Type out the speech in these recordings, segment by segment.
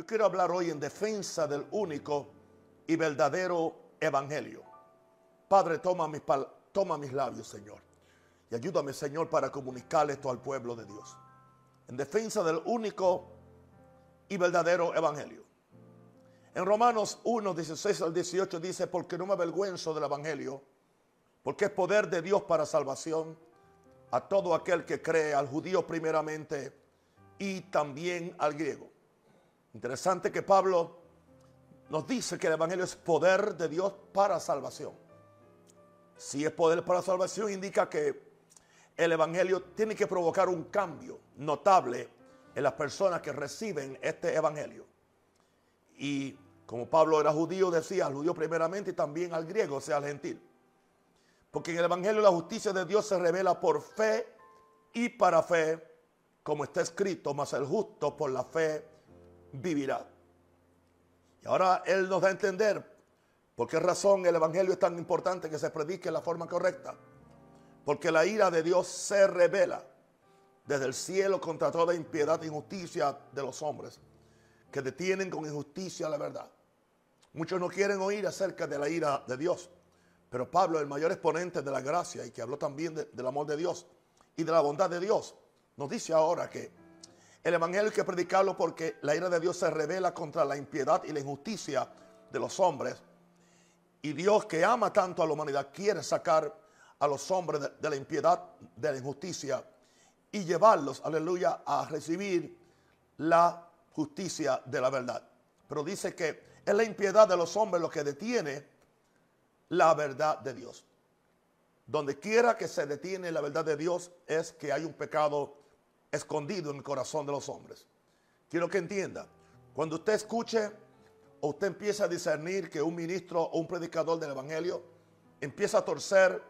Yo quiero hablar hoy en defensa del único y verdadero evangelio. Padre, toma mis, toma mis labios, Señor. Y ayúdame, Señor, para comunicar esto al pueblo de Dios. En defensa del único y verdadero evangelio. En Romanos 1, 16 al 18 dice, porque no me avergüenzo del evangelio, porque es poder de Dios para salvación a todo aquel que cree, al judío primeramente y también al griego. Interesante que Pablo nos dice que el Evangelio es poder de Dios para salvación. Si es poder para salvación, indica que el Evangelio tiene que provocar un cambio notable en las personas que reciben este Evangelio. Y como Pablo era judío, decía al judío primeramente y también al griego, o sea, al gentil. Porque en el Evangelio la justicia de Dios se revela por fe y para fe, como está escrito, mas el justo por la fe vivirá. Y ahora Él nos da a entender por qué razón el Evangelio es tan importante que se predique de la forma correcta. Porque la ira de Dios se revela desde el cielo contra toda impiedad e injusticia de los hombres que detienen con injusticia la verdad. Muchos no quieren oír acerca de la ira de Dios. Pero Pablo, el mayor exponente de la gracia y que habló también del amor de Dios y de la bondad de Dios, nos dice ahora que el Evangelio hay que predicarlo porque la ira de Dios se revela contra la impiedad y la injusticia de los hombres. Y Dios que ama tanto a la humanidad quiere sacar a los hombres de, la impiedad, de la injusticia y llevarlos, aleluya, a recibir la justicia de la verdad. Pero dice que es la impiedad de los hombres lo que detiene la verdad de Dios. Donde quiera que se detiene la verdad de Dios es que hay un pecado escondido en el corazón de los hombres. Quiero que entienda, cuando usted escuche o usted empieza a discernir que un ministro o un predicador del Evangelio empieza a torcer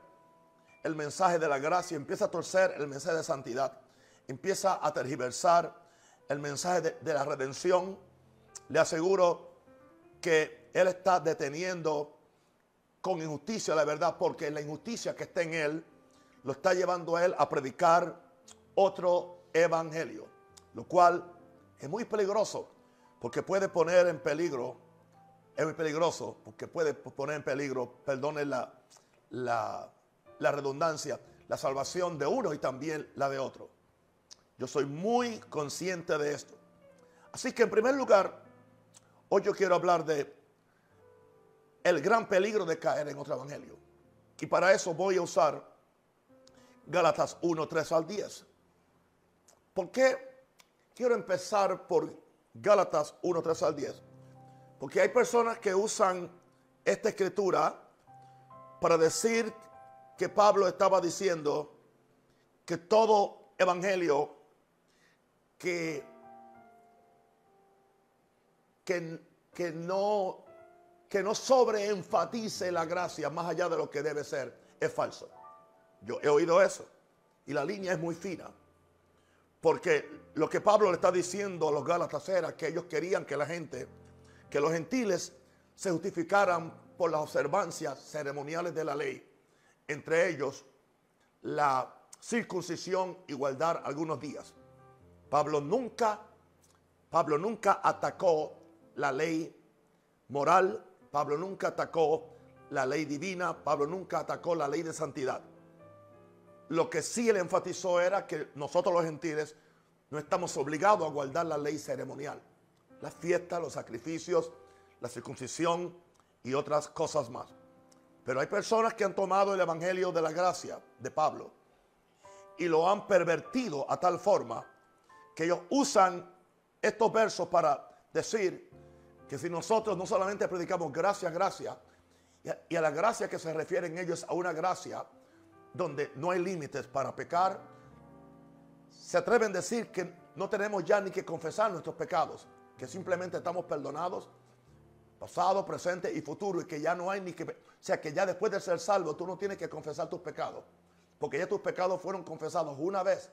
el mensaje de la gracia, empieza a torcer el mensaje de santidad, empieza a tergiversar el mensaje de, de la redención, le aseguro que él está deteniendo con injusticia la verdad, porque la injusticia que está en él lo está llevando a él a predicar otro evangelio, lo cual es muy peligroso, porque puede poner en peligro, es muy peligroso, porque puede poner en peligro, perdone la, la, la redundancia, la salvación de uno y también la de otro. Yo soy muy consciente de esto. Así que en primer lugar, hoy yo quiero hablar de el gran peligro de caer en otro evangelio. Y para eso voy a usar Gálatas 1, 3 al 10. ¿Por qué quiero empezar por Gálatas 1, 3 al 10? Porque hay personas que usan esta escritura para decir que Pablo estaba diciendo que todo evangelio que, que, no que no sobreenfatice la gracia más allá de lo que debe ser es falso. Yo he oído eso. Y la línea es muy fina. Porque lo que Pablo le está diciendo a los Gálatas era que ellos querían que la gente, que los gentiles se justificaran por las observancias ceremoniales de la ley. Entre ellos, la circuncisión y guardar algunos días. Pablo nunca, Pablo nunca atacó la ley moral Pablo nunca atacó la ley divina, Pablo nunca atacó la ley de santidad. Lo que sí él enfatizó era que nosotros los gentiles no estamos obligados a guardar la ley ceremonial, las fiestas, los sacrificios, la circuncisión y otras cosas más. Pero hay personas que han tomado el Evangelio de la gracia de Pablo y lo han pervertido a tal forma que ellos usan estos versos para decir que si nosotros no solamente predicamos gracia, gracia, y a la gracia que se refieren ellos a una gracia donde no hay límites para pecar, se atreven a decir que no tenemos ya ni que confesar nuestros pecados, que simplemente estamos perdonados, pasado, presente y futuro, y que ya no hay ni que... O sea, que ya después de ser salvo tú no tienes que confesar tus pecados, porque ya tus pecados fueron confesados una vez.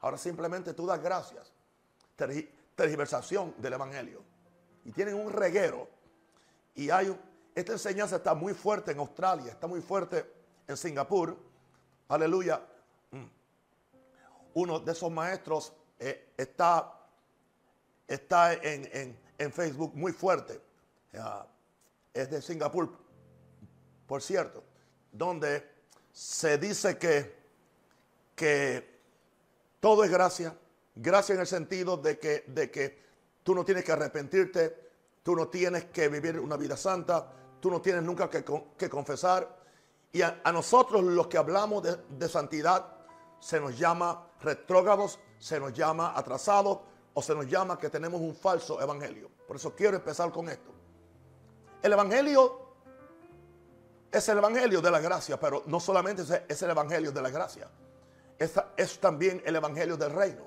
Ahora simplemente tú das gracias. Tergiversación del Evangelio y tienen un reguero. Y hay esta enseñanza está muy fuerte en Australia, está muy fuerte en Singapur. Aleluya. Uno de esos maestros eh, está está en, Facebook muy fuerte. es de Singapur, por cierto, donde se dice que, que todo es gracia. Gracia en el sentido de que, de que tú no tienes que arrepentirte, tú no tienes que vivir una vida santa, tú no tienes nunca que, que confesar. Y a, nosotros los que hablamos de, santidad se nos llama retrógrados, se nos llama atrasados o se nos llama que tenemos un falso evangelio. Por eso quiero empezar con esto. El evangelio es el evangelio de la gracia, pero no solamente es el evangelio de la gracia, es, también el evangelio del reino.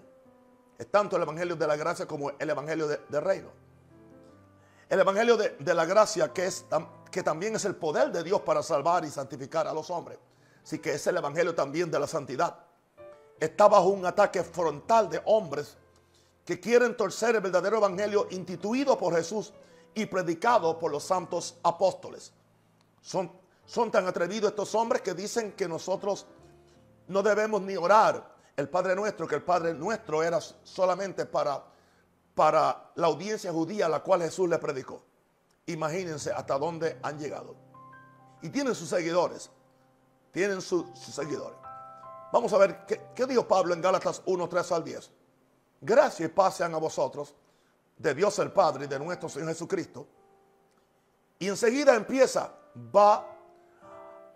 Es tanto el evangelio de la gracia como el evangelio del reino. El evangelio de, la gracia que, es, que también es el poder de Dios para salvar y santificar a los hombres. Así que es el evangelio también de la santidad. Está bajo un ataque frontal de hombres que quieren torcer el verdadero evangelio instituido por Jesús y predicado por los santos apóstoles. Son son tan atrevidos estos hombres que dicen que nosotros no debemos ni orar el Padre Nuestro, que el Padre Nuestro era solamente para, para la audiencia judía a la cual Jesús le predicó. Imagínense hasta dónde han llegado. Y tienen sus seguidores. Tienen sus seguidores. Vamos a ver qué, dijo Pablo en Gálatas 1, 3 al 10. Gracias y paz sean a vosotros, de Dios el Padre y de nuestro Señor Jesucristo. Y enseguida empieza, va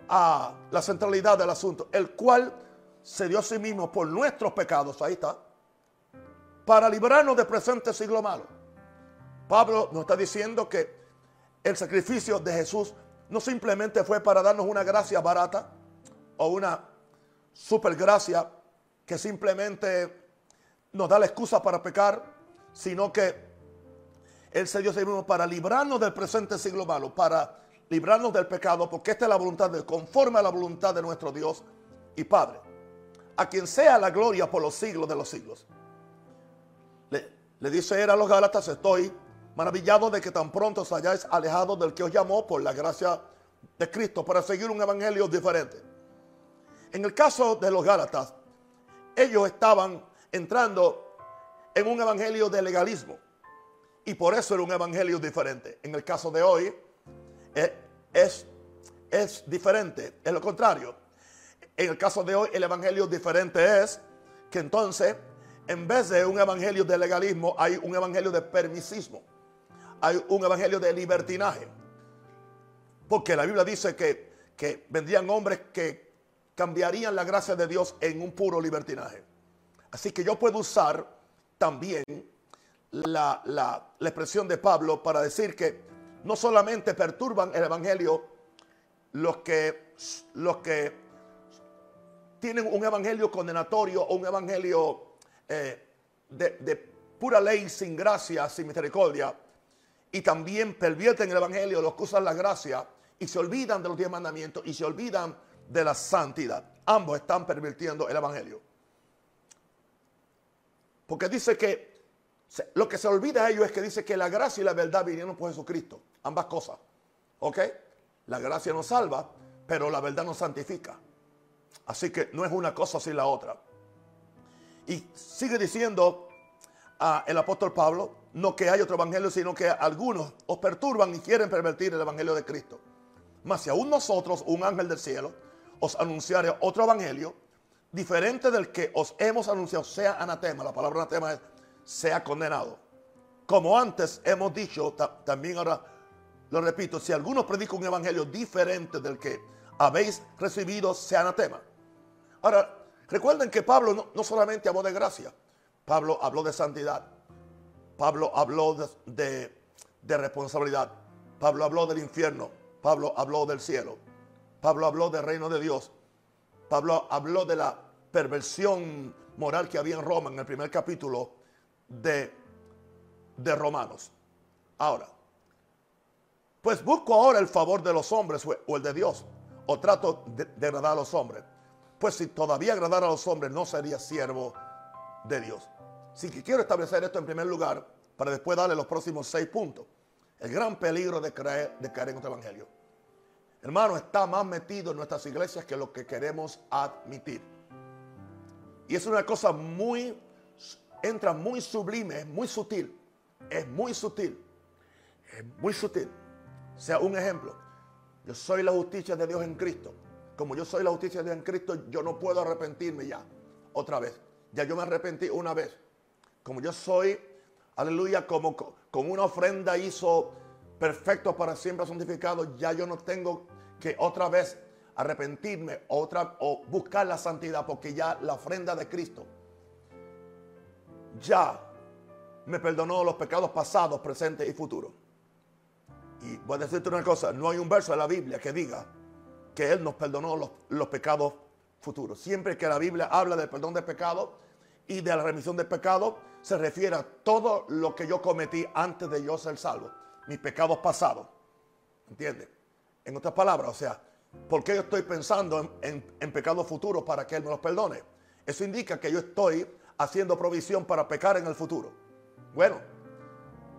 a la centralidad del asunto, el cual se dio a sí mismo por nuestros pecados, ahí está, para librarnos del presente siglo malo. Pablo nos está diciendo que el sacrificio de Jesús no simplemente fue para darnos una gracia barata o una super gracia que simplemente nos da la excusa para pecar, sino que Él se dio a sí para librarnos del presente siglo malo, para librarnos del pecado, porque esta es la voluntad de conforme a la voluntad de nuestro Dios y Padre, a quien sea la gloria por los siglos de los siglos. Le, dice él a los Gálatas, estoy maravillado de que tan pronto os hayáis alejado del que os llamó por la gracia de Cristo para seguir un evangelio diferente. En el caso de los Gálatas, ellos estaban entrando en un evangelio de legalismo y por eso era un evangelio diferente. En el caso de hoy, es, es, diferente, es lo contrario. En el caso de hoy, el evangelio diferente es que entonces, en vez de un evangelio de legalismo, hay un evangelio de permisismo. Hay un evangelio de libertinaje. Porque la Biblia dice que, vendrían hombres que cambiarían la gracia de Dios en un puro libertinaje. Así que yo puedo usar también la, expresión de Pablo para decir que no solamente perturban el Evangelio los que, tienen un Evangelio condenatorio o un Evangelio eh, de, pura ley sin gracia, sin misericordia, y también pervierten el Evangelio, los que usan la gracia y se olvidan de los diez mandamientos y se olvidan de la santidad. Ambos están pervirtiendo el Evangelio. Porque dice que lo que se olvida a ellos es que dice que la gracia y la verdad vinieron por Jesucristo. Ambas cosas. ¿Ok? La gracia nos salva, pero la verdad nos santifica. Así que no es una cosa sin la otra. Y sigue diciendo el apóstol Pablo, no que hay otro evangelio, sino que algunos os perturban y quieren pervertir el evangelio de Cristo. Mas si aún nosotros, un ángel del cielo, os anunciare otro evangelio, diferente del que os hemos anunciado, sea anatema, la palabra anatema es sea condenado. Como antes hemos dicho, también ahora lo repito, si alguno predica un evangelio diferente del que habéis recibido, sea anatema. Ahora, recuerden que Pablo no, solamente habló de gracia, Pablo habló de santidad, Pablo habló de, de responsabilidad, Pablo habló del infierno, Pablo habló del cielo, Pablo habló del reino de Dios, Pablo habló de la perversión moral que había en Roma en el primer capítulo de, de Romanos. Ahora, pues busco ahora el favor de los hombres o el de Dios, o trato de, agradar a los hombres. Pues si todavía agradar a los hombres, no sería siervo de Dios. Así que quiero establecer esto en primer lugar para después darle los próximos seis puntos. El gran peligro de creer, de caer en otro evangelio. Hermano, está más metido en nuestras iglesias que lo que queremos admitir. Y es una cosa muy entra muy sublime, muy sutil. es muy sutil. Es muy sutil. O sea, un ejemplo. Yo soy la justicia de Dios en Cristo. Como yo soy la justicia de Dios en Cristo, yo no puedo arrepentirme ya. Otra vez. Ya yo me arrepentí una vez. Como yo soy, aleluya, como con una ofrenda hizo perfecto para siempre santificado, ya yo no tengo que otra vez arrepentirme o buscar la santidad, porque ya la ofrenda de Cristo ya me perdonó los pecados pasados, presentes y futuros. Y voy a decirte una cosa, no hay un verso de la Biblia que diga que Él nos perdonó los, los pecados futuros. Siempre que la Biblia habla del perdón de pecados y de la remisión de pecados, se refiere a todo lo que yo cometí antes de yo ser salvo, mis pecados pasados. ¿Entiendes? En otras palabras, o sea, ¿por qué yo estoy pensando en, pecados futuros para que Él me los perdone? Eso indica que yo estoy haciendo provisión para pecar en el futuro. Bueno,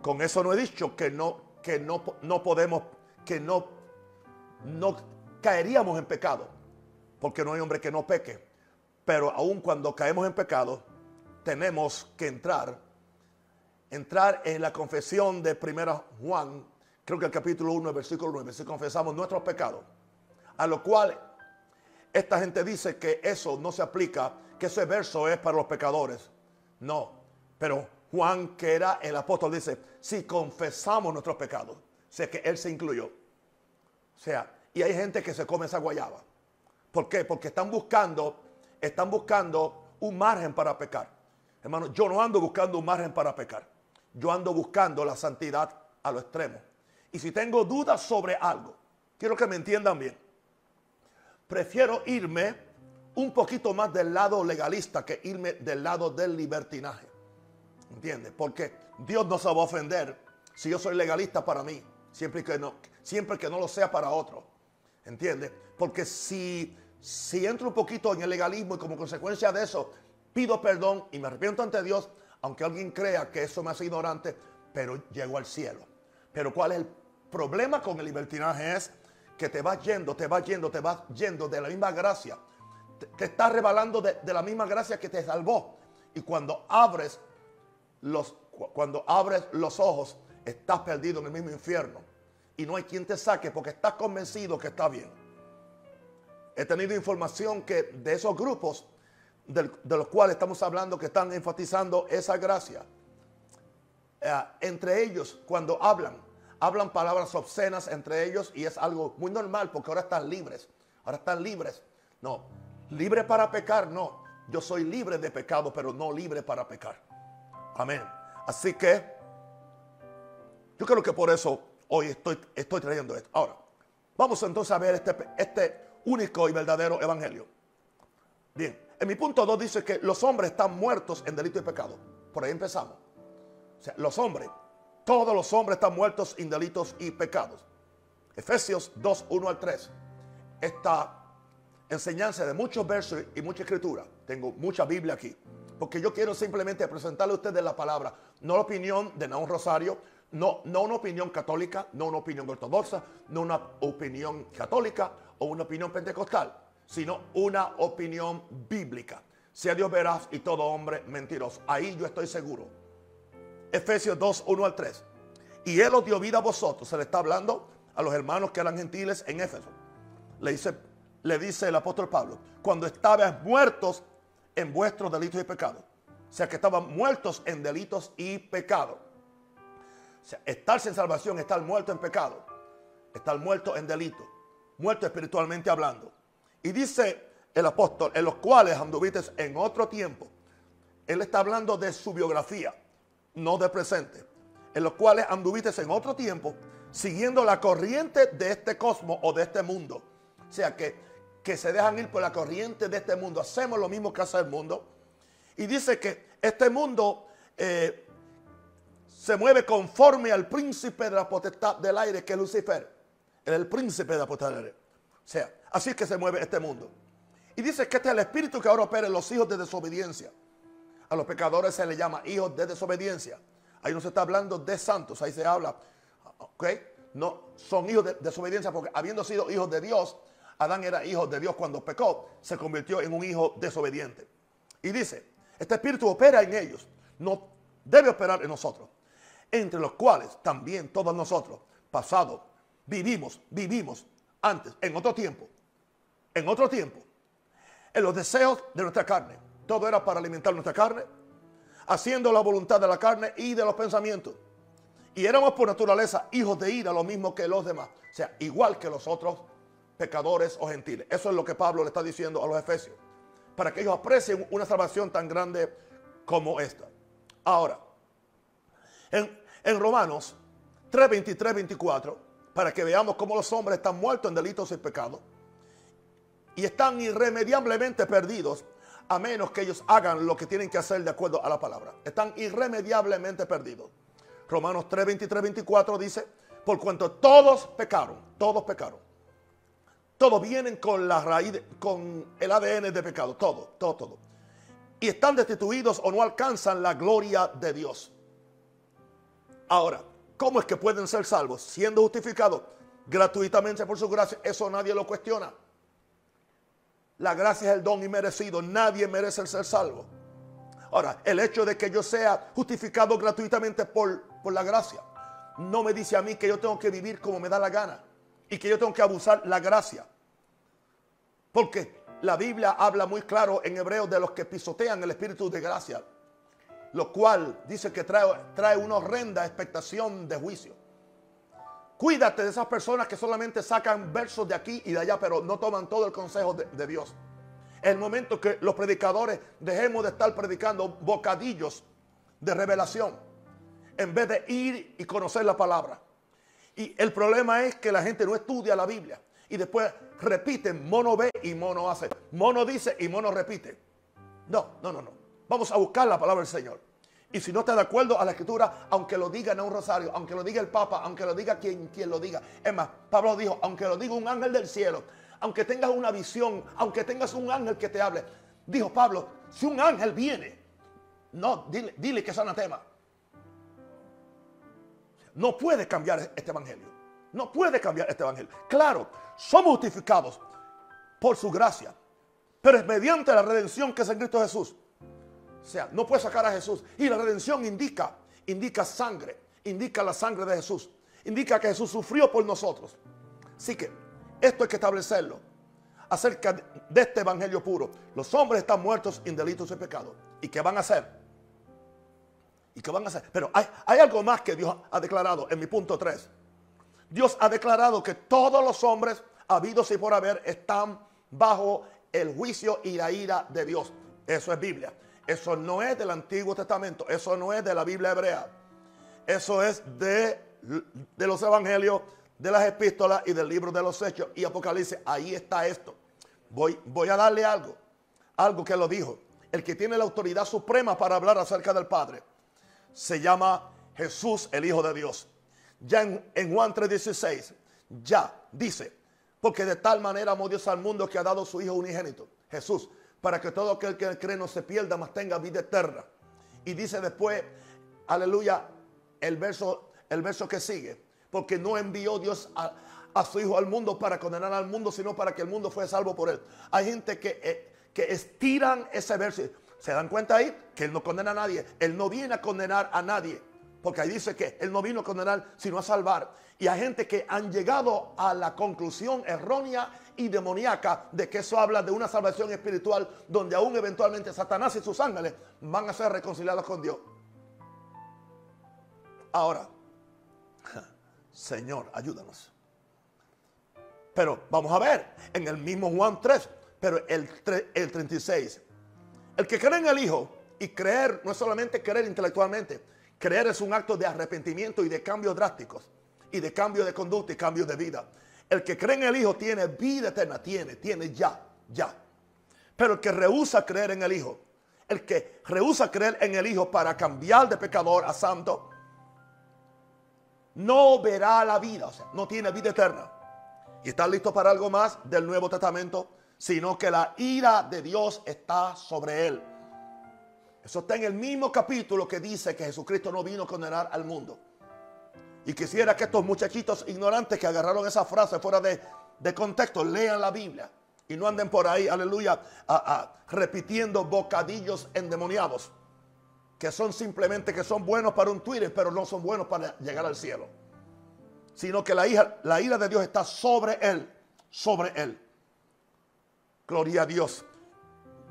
con eso no he dicho que no, que no, no podemos, que no, no caeríamos en pecado, porque no hay hombre que no peque. Pero aun cuando caemos en pecado, tenemos que entrar, entrar en la confesión de primera Juan, creo que el capítulo 1, versículo 9, si confesamos nuestros pecados, a lo cual esta gente dice que eso no se aplica que ese verso es para los pecadores. No, pero Juan, que era el apóstol, dice, si confesamos nuestros pecados, sé que él se incluyó. O sea, y hay gente que se come esa guayaba. ¿Por qué? Porque están buscando, están buscando un margen para pecar. Hermano, yo no ando buscando un margen para pecar. Yo ando buscando la santidad a lo extremo. Y si tengo dudas sobre algo, quiero que me entiendan bien. Prefiero irme un poquito más del lado legalista que irme del lado del libertinaje. ¿Entiendes? Porque Dios no se va a ofender si yo soy legalista para mí, siempre que no, siempre que no lo sea para otro. ¿Entiendes? Porque si, si entro un poquito en el legalismo y como consecuencia de eso pido perdón y me arrepiento ante Dios, aunque alguien crea que eso me hace ignorante, pero llego al cielo. Pero ¿cuál es el problema con el libertinaje? Es que te vas yendo, te vas yendo, te vas yendo de la misma gracia te, está rebalando de, la misma gracia que te salvó. Y cuando abres los, cuando abres los ojos, estás perdido en el mismo infierno. Y no hay quien te saque porque estás convencido que está bien. He tenido información que de esos grupos de, los cuales estamos hablando que están enfatizando esa gracia. Eh, entre ellos, cuando hablan, hablan palabras obscenas entre ellos y es algo muy normal porque ahora están libres. Ahora están libres. No, Libre para pecar, no. Yo soy libre de pecado, pero no libre para pecar. Amén. Así que yo creo que por eso hoy estoy, estoy trayendo esto. Ahora, vamos entonces a ver este, este único y verdadero evangelio. Bien, en mi punto 2 dice que los hombres están muertos en delito y pecado. Por ahí empezamos. Los hombres, todos los hombres están muertos en delitos y pecados. Efesios 2, 1 al 3. Está enseñanza de muchos versos y mucha escritura. Tengo mucha Biblia aquí. Porque yo quiero simplemente presentarle a ustedes la palabra, no la opinión de Naón Rosario, no, no una opinión católica, no una opinión ortodoxa, no una opinión católica o una opinión pentecostal, sino una opinión bíblica. Sea Dios veraz y todo hombre mentiroso. Ahí yo estoy seguro. Efesios 2, 1 al 3. Y Él os dio vida a vosotros. Se le está hablando a los hermanos que eran gentiles en Éfeso. Le dice le dice el apóstol Pablo, cuando estaban muertos en vuestros delitos y pecados. O sea, que estaban muertos en delitos y pecados. O sea, estar sin salvación, estar muerto en pecado, estar muerto en delito, muerto espiritualmente hablando. Y dice el apóstol, en los cuales anduviste en otro tiempo. Él está hablando de su biografía, no de presente. En los cuales anduviste en otro tiempo, siguiendo la corriente de este cosmos o de este mundo. O sea que que se dejan ir por la corriente de este mundo. Hacemos lo mismo que hace el mundo. Y dice que este mundo eh, se mueve conforme al príncipe de la potestad del aire, que es Lucifer. El príncipe de la potestad del aire. Sea, así es que se mueve este mundo. Y dice que este es el espíritu que ahora opera en los hijos de desobediencia. A los pecadores se les llama hijos de desobediencia. Ahí no se está hablando de santos, ahí se habla, ¿ok? No, son hijos de desobediencia porque habiendo sido hijos de Dios, Adán era hijo de Dios cuando pecó, se convirtió en un hijo desobediente. Y dice, este espíritu opera en ellos, no debe operar en nosotros. entre los cuales también todos nosotros, pasado, vivimos, vivimos antes, en otro tiempo, en otro tiempo, en los deseos de nuestra carne. Todo era para alimentar nuestra carne, haciendo la voluntad de la carne y de los pensamientos. Y éramos por naturaleza hijos de ira, lo mismo que los demás. O sea, igual que los otros pecadores o gentiles. Eso es lo que Pablo le está diciendo a los efesios. Para que ellos aprecien una salvación tan grande como esta. Ahora, en, Romanos 3, 23, 24, para que veamos cómo los hombres están muertos en delitos y pecados y están irremediablemente perdidos a menos que ellos hagan lo que tienen que hacer de acuerdo a la palabra. Están irremediablemente perdidos. Romanos 3, 23, 24 dice, por cuanto todos pecaron, todos pecaron. Todos vienen con la raíz, con el ADN de pecado, todo, todo, todo. Y están destituidos o no alcanzan la gloria de Dios. Ahora, ¿cómo es que pueden ser salvos? Siendo justificados gratuitamente por su gracia, eso nadie lo cuestiona. La gracia es el don inmerecido. Nadie merece ser salvo. Ahora, el hecho de que yo sea justificado gratuitamente por, por la gracia no me dice a mí que yo tengo que vivir como me da la gana y que yo tengo que abusar la gracia. Porque la Biblia habla muy claro en hebreo de los que pisotean el espíritu de gracia, lo cual dice que trae, una horrenda expectación de juicio. Cuídate de esas personas que solamente sacan versos de aquí y de allá, pero no toman todo el consejo de, Dios. Es el momento que los predicadores dejemos de estar predicando bocadillos de revelación en vez de ir y conocer la palabra. Y el problema es que la gente no estudia la Biblia y después repiten, mono ve y mono hace. Mono dice y mono repite. No, no, no, no. Vamos a buscar la palabra del Señor. Y si no está de acuerdo a la escritura, aunque lo diga en un rosario, aunque lo diga el Papa, aunque lo diga quien, quien lo diga. Es más, Pablo dijo, aunque lo diga un ángel del cielo, aunque tengas una visión, aunque tengas un ángel que te hable. Dijo Pablo, si un ángel viene, no, dile, dile que es anatema. No puede cambiar este evangelio. No puede cambiar este evangelio. Claro, somos justificados por su gracia, pero es mediante la redención que es en Cristo Jesús. O sea, no puede sacar a Jesús. Y la redención indica, indica sangre, indica la sangre de Jesús. Indica que Jesús sufrió por nosotros. Así que esto hay que establecerlo acerca de este evangelio puro. Los hombres están muertos en delitos y pecados. ¿Y qué van a hacer? ¿Y qué van a hacer? Pero hay, algo más que Dios ha declarado en mi punto 3. Dios ha declarado que todos los hombres, habidos y por haber, están bajo el juicio y la ira de Dios. Eso es Biblia. Eso no es del Antiguo Testamento, eso no es de la Biblia hebrea. Eso es de, de los evangelios, de las epístolas y del libro de los hechos y Apocalipsis. Ahí está esto. Voy, voy a darle algo, algo que lo dijo. El que tiene la autoridad suprema para hablar acerca del Padre se llama Jesús, el Hijo de Dios. Ya en, en Juan 3:16, ya dice, porque de tal manera amó Dios al mundo que ha dado su Hijo unigénito, Jesús para que todo aquel que cree no se pierda, mas tenga vida eterna. Y dice después, aleluya, el verso, el verso que sigue, porque no envió Dios a, su Hijo al mundo para condenar al mundo, sino para que el mundo fuera salvo por él. Hay gente que, eh, que estiran ese verso. ¿Se dan cuenta ahí? Que Él no condena a nadie. Él no viene a condenar a nadie. Porque ahí dice que Él no vino a condenar, sino a salvar. Y hay gente que han llegado a la conclusión errónea y demoníaca de que eso habla de una salvación espiritual donde aún eventualmente Satanás y sus ángeles van a ser reconciliados con Dios. Ahora, Señor, ayúdanos. Pero vamos a ver, en el mismo Juan 3, pero el, el 36. El que cree en el Hijo, y creer no es solamente creer intelectualmente, creer es un acto de arrepentimiento y de cambios drásticos, y de cambio de conducta y cambio de vida. El que cree en el Hijo tiene vida eterna, tiene, tiene ya, ya. Pero el que rehúsa creer en el Hijo, el que rehúsa creer en el Hijo para cambiar de pecador a santo, no verá la vida, o sea, no tiene vida eterna. Y está listo para algo más del Nuevo Testamento, sino que la ira de Dios está sobre él. Eso está en el mismo capítulo que dice que Jesucristo no vino a condenar al mundo. Y quisiera que estos muchachitos ignorantes que agarraron esa frase fuera de, contexto lean la Biblia y no anden por ahí, aleluya, repitiendo bocadillos endemoniados. que son simplemente que son buenos para un Twitter, pero no son buenos para llegar al cielo. Sino que la, hija, la ira de Dios está sobre él, sobre él. Gloria a Dios.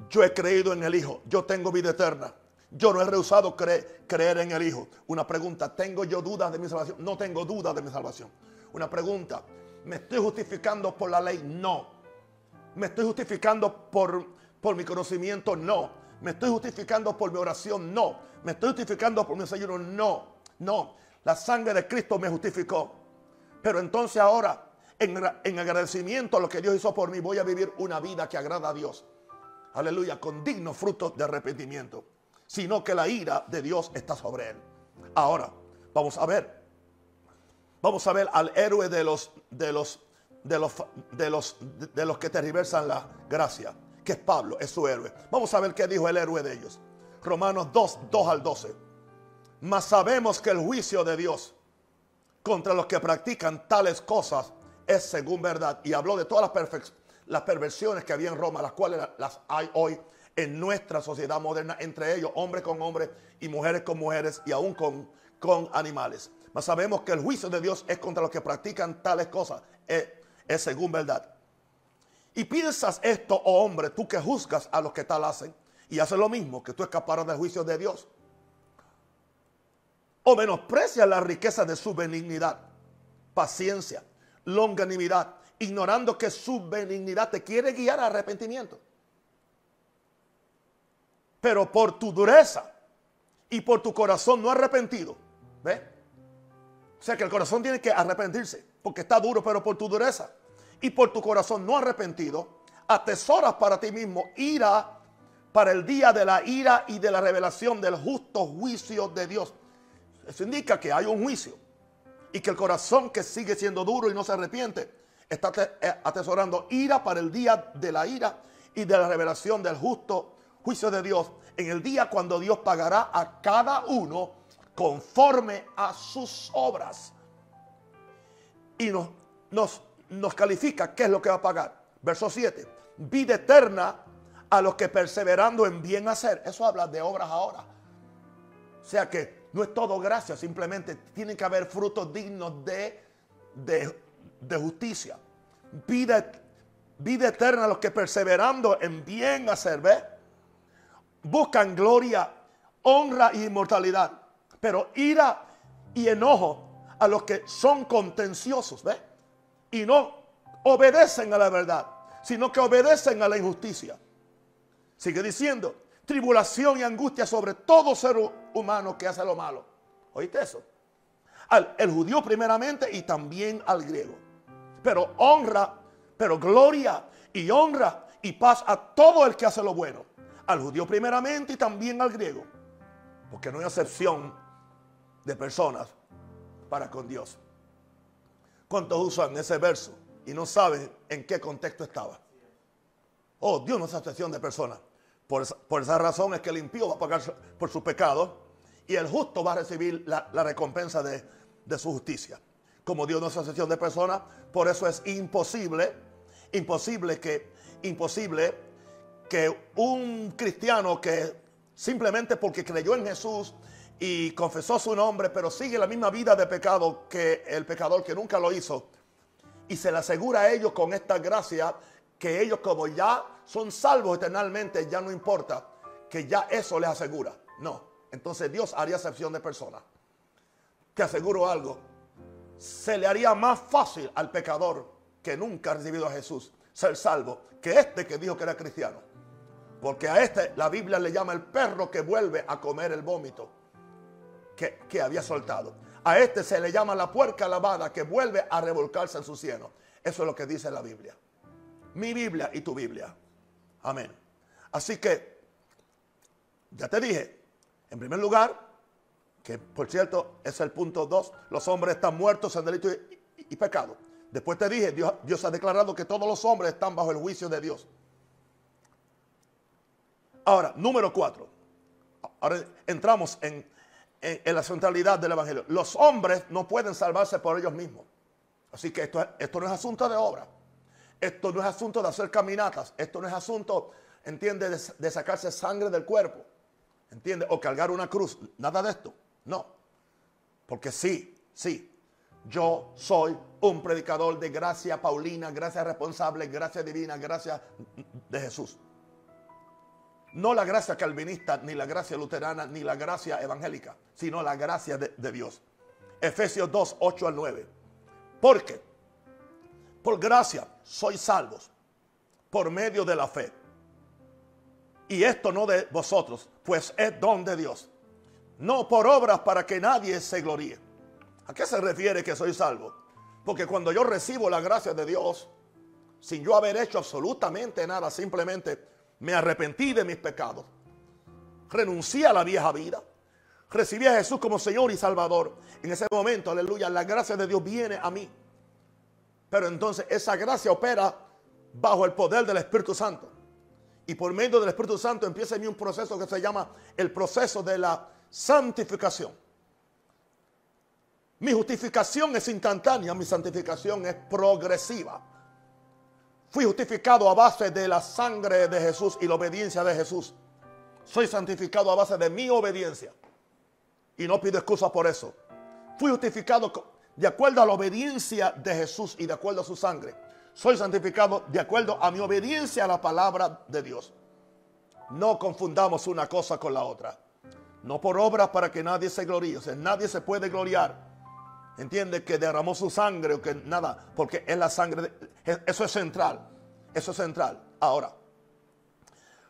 Yo he creído en el Hijo, yo tengo vida eterna. Yo no he rehusado creer en el Hijo. Una pregunta, ¿tengo yo dudas de mi salvación? No tengo dudas de mi salvación. Una pregunta, ¿me estoy justificando por la ley? No. ¿Me estoy justificando por, por mi conocimiento? No. ¿Me estoy justificando por mi oración? No. ¿Me estoy justificando por mi desayuno? No. No. La sangre de Cristo me justificó. Pero entonces ahora, en, en agradecimiento a lo que Dios hizo por mí, voy a vivir una vida que agrada a Dios. Aleluya, con dignos frutos de arrepentimiento sino que la ira de Dios está sobre él. Ahora, vamos a ver. Vamos a ver al héroe de los de los de los de los de los que tergiversan la gracia, que es Pablo, es su héroe. Vamos a ver qué dijo el héroe de ellos. Romanos 2, 2 al 12. Mas sabemos que el juicio de Dios contra los que practican tales cosas es según verdad. Y habló de todas las, las perversiones que había en Roma, las cuales las hay hoy en nuestra sociedad moderna, entre ellos hombres con hombres y mujeres con mujeres y aún con, con animales. Mas sabemos que el juicio de Dios es contra los que practican tales cosas, es, es según verdad. Y piensas esto, oh hombre, tú que juzgas a los que tal hacen y haces lo mismo, que tú escaparas del juicio de Dios. O menosprecias la riqueza de su benignidad, paciencia, longanimidad, ignorando que su benignidad te quiere guiar al arrepentimiento pero por tu dureza y por tu corazón no arrepentido. ¿Ve? O sea que el corazón tiene que arrepentirse, porque está duro, pero por tu dureza y por tu corazón no arrepentido, atesoras para ti mismo ira para el día de la ira y de la revelación del justo juicio de Dios. Eso indica que hay un juicio y que el corazón que sigue siendo duro y no se arrepiente está eh, atesorando ira para el día de la ira y de la revelación del justo juicio de Dios en el día cuando Dios pagará a cada uno conforme a sus obras. Y nos, nos, nos califica qué es lo que va a pagar. Verso 7. Vida eterna a los que perseverando en bien hacer. Eso habla de obras ahora. O sea que no es todo gracia, simplemente tiene que haber frutos dignos de, de, de justicia. Vida, vida eterna a los que perseverando en bien hacer. ¿Ves? buscan gloria, honra y inmortalidad, pero ira y enojo a los que son contenciosos, ¿ve? Y no obedecen a la verdad, sino que obedecen a la injusticia. Sigue diciendo, tribulación y angustia sobre todo ser humano que hace lo malo. ¿Oíste eso? Al el judío primeramente y también al griego. Pero honra, pero gloria y honra y paz a todo el que hace lo bueno al judío primeramente y también al griego. Porque no hay excepción de personas para con Dios. ¿Cuántos usan ese verso y no saben en qué contexto estaba? Oh, Dios no es excepción de personas. Por esa, razón es que el impío va a pagar por su pecado y el justo va a recibir la, recompensa de, de, su justicia. Como Dios no es excepción de personas, por eso es imposible, imposible que, imposible que un cristiano que simplemente porque creyó en Jesús y confesó su nombre, pero sigue la misma vida de pecado que el pecador que nunca lo hizo, y se le asegura a ellos con esta gracia que ellos como ya son salvos eternamente, ya no importa, que ya eso les asegura. No, entonces Dios haría excepción de personas. Te aseguro algo, se le haría más fácil al pecador que nunca ha recibido a Jesús ser salvo que este que dijo que era cristiano. Porque a este la Biblia le llama el perro que vuelve a comer el vómito que, había soltado. A este se le llama la puerca lavada que vuelve a revolcarse en su cieno. Eso es lo que dice la Biblia. Mi Biblia y tu Biblia. Amén. Así que, ya te dije, en primer lugar, que por cierto es el punto 2, los hombres están muertos en delito y, pecado. Después te dije, Dios, ha declarado que todos los hombres están bajo el juicio de Dios. Ahora, número cuatro. Ahora entramos en, la centralidad del Evangelio. Los hombres no pueden salvarse por ellos mismos. Así que esto, esto no es asunto de obra. Esto no es asunto de hacer caminatas. Esto no es asunto, entiende, de, sacarse sangre del cuerpo. ¿entiendes? O cargar una cruz, nada de esto, no. Porque sí, sí, yo soy un predicador de gracia paulina, gracia responsable, gracia divina, gracia de Jesús. No la gracia calvinista, ni la gracia luterana, ni la gracia evangélica, sino la gracia de, Dios. Efesios 2, 8 al 9. Porque por gracia sois salvos por medio de la fe. Y esto no de vosotros, pues es don de Dios. No por obras para que nadie se gloríe. ¿A qué se refiere que soy salvo? Porque cuando yo recibo la gracia de Dios, sin yo haber hecho absolutamente nada, simplemente me arrepentí de mis pecados, renuncié a la vieja vida, recibí a Jesús como Señor y Salvador. En ese momento, aleluya, la gracia de Dios viene a mí. Pero entonces esa gracia opera bajo el poder del Espíritu Santo. Y por medio del Espíritu Santo empieza en mí un proceso que se llama el proceso de la santificación. Mi justificación es instantánea, mi santificación es progresiva. Fui justificado a base de la sangre de Jesús y la obediencia de Jesús. Soy santificado a base de mi obediencia. Y no pido excusa por eso. Fui justificado de acuerdo a la obediencia de Jesús y de acuerdo a su sangre. Soy santificado de acuerdo a mi obediencia a la palabra de Dios. No confundamos una cosa con la otra. No por obras para que nadie se gloríe. O sea, nadie se puede gloriar. Entiende que derramó su sangre o que nada, porque es la sangre. De, eso es central. Eso es central. Ahora,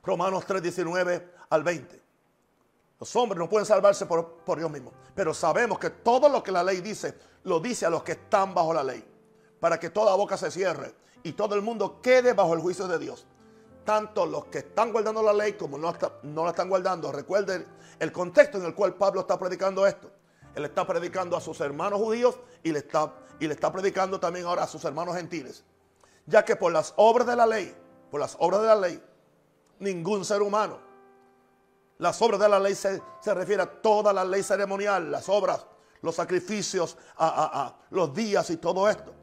Romanos 3, 19 al 20. Los hombres no pueden salvarse por, por Dios mismo. Pero sabemos que todo lo que la ley dice, lo dice a los que están bajo la ley. Para que toda boca se cierre y todo el mundo quede bajo el juicio de Dios. Tanto los que están guardando la ley como no, la están guardando. Recuerden el contexto en el cual Pablo está predicando esto. Él está predicando a sus hermanos judíos y le está, y le está predicando también ahora a sus hermanos gentiles. Ya que por las obras de la ley, por las obras de la ley, ningún ser humano, las obras de la ley se, refiere a toda la ley ceremonial, las obras, los sacrificios, a, los días y todo esto.